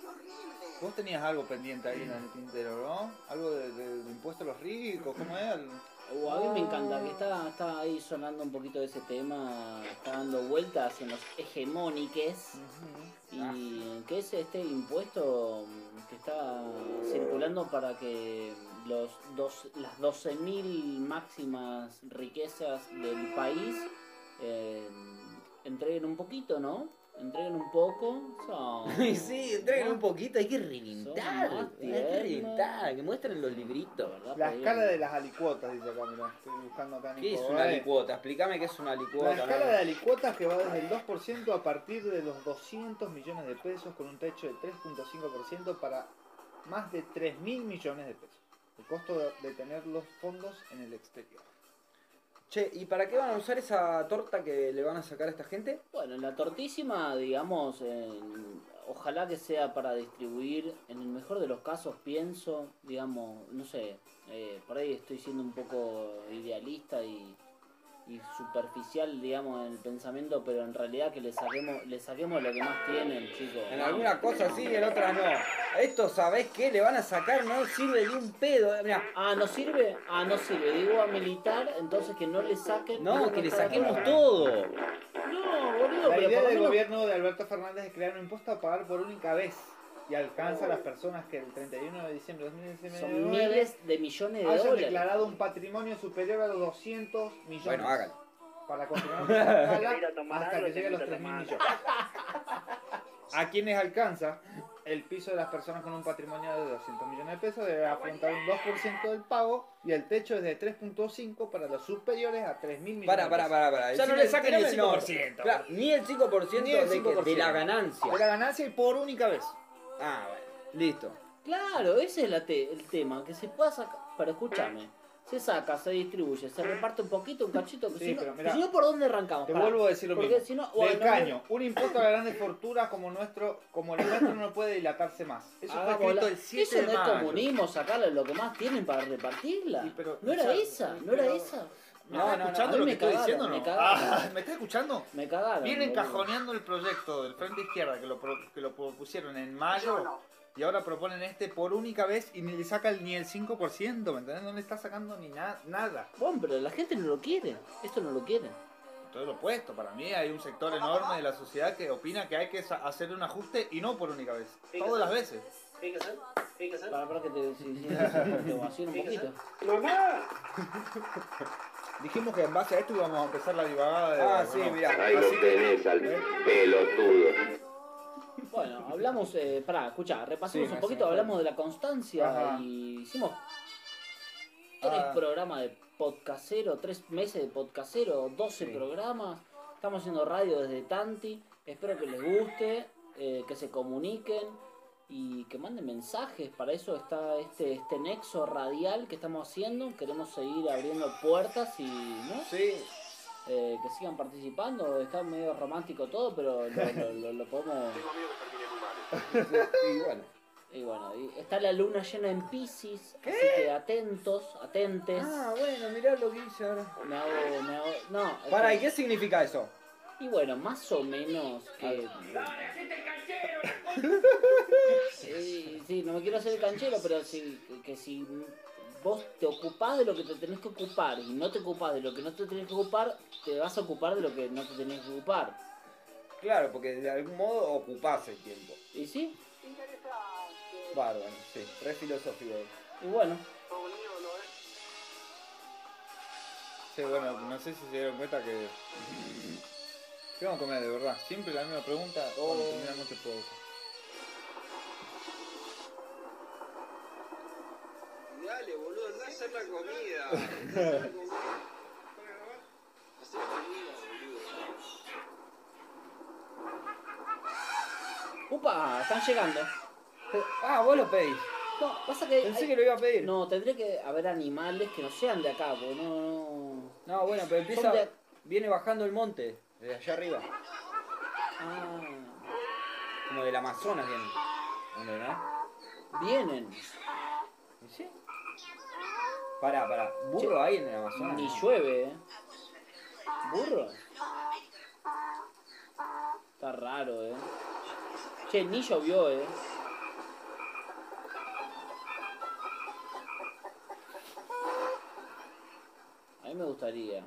[SPEAKER 1] vos tenías algo pendiente ahí en el tintero no algo de, de- de impuesto a los ricos cómo es
[SPEAKER 2] Uh, a mí me encanta que está, está ahí sonando un poquito de ese tema, está dando vueltas en los hegemóniques y que es este impuesto que está circulando para que los dos, las 12.000 máximas riquezas del país eh, entreguen un poquito, ¿no? Entreguen un poco. son-
[SPEAKER 3] sí, entreguen un poquito, hay que reventar, hay que reventar, que muestren los libritos,
[SPEAKER 2] ¿verdad?
[SPEAKER 1] la escala de las alicuotas dice acá mirá estoy buscando acá en
[SPEAKER 3] ¿Qué es una licuota? Explícame qué es una
[SPEAKER 1] La
[SPEAKER 3] licuota.
[SPEAKER 1] escala
[SPEAKER 3] ¿no?
[SPEAKER 1] de alicuotas que va desde el 2% a partir de los 200 millones de pesos con un techo de 3.5% para más de 3 mil millones de pesos. El costo de tener los fondos en el exterior.
[SPEAKER 3] Che, ¿y para qué van a usar esa torta que le van a sacar a esta gente?
[SPEAKER 2] Bueno, la tortísima, digamos, eh, ojalá que sea para distribuir, en el mejor de los casos pienso, digamos, no sé, eh, por ahí estoy siendo un poco idealista y, y superficial, digamos, en el pensamiento, pero en realidad que le saquemos, le saquemos lo que más tienen, chicos.
[SPEAKER 3] En alguna cosa sí, en otras no. Esto, ¿sabés qué? Le van a sacar, no sirve ni un pedo. Mirá,
[SPEAKER 2] Ah, ¿no sirve? Ah, no sirve. Digo a militar, entonces que no le saquen...
[SPEAKER 3] no, que le saquemos todo.
[SPEAKER 2] No, boludo,
[SPEAKER 1] La
[SPEAKER 2] pero
[SPEAKER 1] idea del
[SPEAKER 2] menos-
[SPEAKER 1] gobierno de Alberto Fernández es crear un impuesto a pagar por única vez y alcanza a las personas que el 31 de diciembre de
[SPEAKER 2] Son
[SPEAKER 1] 2019
[SPEAKER 2] miles de millones de
[SPEAKER 1] hayan
[SPEAKER 2] dólares.
[SPEAKER 1] declarado un patrimonio superior a los 200 millones.
[SPEAKER 3] Bueno, hágalo.
[SPEAKER 1] para continuar con la escala hasta que llegue a los
[SPEAKER 17] te
[SPEAKER 1] 3 mil
[SPEAKER 17] metes
[SPEAKER 1] millones. A quienes alcanza el piso de las personas con un patrimonio de 200 millones de pesos debe afrontar un 2% del pago y el techo es de 3.5 para los superiores a 3 mil millones.
[SPEAKER 3] Para,
[SPEAKER 1] de
[SPEAKER 3] para,
[SPEAKER 1] pesos.
[SPEAKER 3] para, para.
[SPEAKER 1] Ya no le sacan ni el
[SPEAKER 3] no,
[SPEAKER 1] 5%.
[SPEAKER 3] claro, ni el 5%,
[SPEAKER 1] Ni el
[SPEAKER 3] de, que-
[SPEAKER 1] 5%.
[SPEAKER 3] de la ganancia.
[SPEAKER 1] De la ganancia y por única vez.
[SPEAKER 3] Ah, bueno. Listo.
[SPEAKER 2] Claro, ese es la te- el tema, que se pueda sacar. Pero escúchame, se saca, se distribuye, se reparte un poquito, un cachito. que
[SPEAKER 1] Sí,
[SPEAKER 2] si, no,
[SPEAKER 1] mirá,
[SPEAKER 2] si no, ¿por dónde arrancamos?
[SPEAKER 1] Te
[SPEAKER 2] Pará.
[SPEAKER 1] vuelvo a decir lo
[SPEAKER 2] Porque
[SPEAKER 1] mismo.
[SPEAKER 2] si no,
[SPEAKER 1] Del
[SPEAKER 2] bueno,
[SPEAKER 1] caño, un impuesto a grandes fortunas como nuestro, como el nuestro no puede dilatarse más. Eso fue escrito el 7
[SPEAKER 2] Eso
[SPEAKER 1] de
[SPEAKER 2] no es
[SPEAKER 1] mayo.
[SPEAKER 2] comunismo, sacarle lo que más tienen para repartirla.
[SPEAKER 1] pero-
[SPEAKER 2] no era
[SPEAKER 1] o sea,
[SPEAKER 2] esa, no era
[SPEAKER 1] pero-
[SPEAKER 2] esa.
[SPEAKER 1] ¿Me estás escuchando lo que estoy diciendo o no?
[SPEAKER 2] Me cagaron.
[SPEAKER 1] Ah, ¿Me estás escuchando?
[SPEAKER 2] Me cagaron.
[SPEAKER 1] Vienen
[SPEAKER 2] boludo.
[SPEAKER 1] cajoneando el proyecto del Frente Izquierda que lo, pro- que lo propusieron en mayo y ahora proponen este por única vez y ni le sacan ni el 5%, ¿me entendés? No le está sacando ni na- nada.
[SPEAKER 2] Bueno, pero la gente no lo quiere. Esto no lo quiere.
[SPEAKER 1] Todo lo opuesto, para mí hay un sector enorme de la sociedad que opina que hay que hacer un ajuste y no por única vez, todas las veces.
[SPEAKER 17] Fíjese, fíjese.
[SPEAKER 2] Para, para que te, si, si, te vacíen un poquito.
[SPEAKER 17] ¡Mamá!
[SPEAKER 1] Dijimos que en base a esto íbamos a empezar la divagada de...
[SPEAKER 3] Ah, sí,
[SPEAKER 1] ¿no?
[SPEAKER 3] mirá.
[SPEAKER 18] Ahí lo tenés al pelotudo.
[SPEAKER 2] Bueno, hablamos, eh, pará, escucha, repasemos
[SPEAKER 1] Sí,
[SPEAKER 2] un poquito, hablamos de la constancia
[SPEAKER 1] Ajá.
[SPEAKER 2] y hicimos tres
[SPEAKER 1] Ah.
[SPEAKER 2] programas de podcastero, tres meses de podcastero, 12 programas. Estamos haciendo radio desde Tanti. Espero que les guste, eh, que se comuniquen y que manden mensajes. Para eso está este, este nexo radial que estamos haciendo. Queremos seguir abriendo puertas y, ¿no?
[SPEAKER 3] Sí.
[SPEAKER 2] Eh, que sigan participando. Está medio romántico todo, pero lo, lo- lo- lo podemos.
[SPEAKER 3] Y bueno.
[SPEAKER 2] Y bueno, y está la luna llena en Pisces, así que atentos, atentes.
[SPEAKER 3] Ah, bueno, mirá lo que hice ahora.
[SPEAKER 2] Me hago, me hago, no.
[SPEAKER 3] Para,
[SPEAKER 2] que-
[SPEAKER 3] ¿y qué significa eso?
[SPEAKER 2] Y bueno, más o menos que... Sí, sí, no me quiero hacer el canchero, pero sí, que, si vos te ocupás de lo que te tenés que ocupar y no te ocupás de lo que no te tenés que ocupar, te vas a ocupar de lo que no te tenés que ocupar.
[SPEAKER 3] Claro, porque de algún modo ocupás el tiempo.
[SPEAKER 2] ¿Y sí?
[SPEAKER 3] Bárbaro, sí. Re filosófico.
[SPEAKER 2] Y bueno,
[SPEAKER 1] Sí, bueno, no sé si se dieron cuenta que... ¿Qué vamos a comer de verdad? Siempre la misma pregunta cuando terminamos este podcast.
[SPEAKER 19] Dale, boludo, anda a hacer la comida. Anda a hacer la comida. Hacer la comida, boludo.
[SPEAKER 2] ¡Upa! Están llegando.
[SPEAKER 3] Ah, vos lo pedís.
[SPEAKER 2] No, pasa que.
[SPEAKER 3] Pensé
[SPEAKER 2] hay-
[SPEAKER 3] que lo iba a pedir.
[SPEAKER 2] No, tendría que haber animales que no sean de acá, porque no. no...
[SPEAKER 3] No, bueno, pero empieza.
[SPEAKER 2] De-
[SPEAKER 3] Viene bajando el monte, desde allá arriba.
[SPEAKER 2] Ah,
[SPEAKER 3] Como del Amazonas viene. ¿Dónde, no?
[SPEAKER 2] vienen.
[SPEAKER 3] ¿Y sí? Pará, pará. ¿Burro hay en el Amazonas?
[SPEAKER 2] Ni llueve, ¿eh? ¿Burro? Está raro, ¿eh? Che, ni llovió, ¿eh? A mí me gustaría.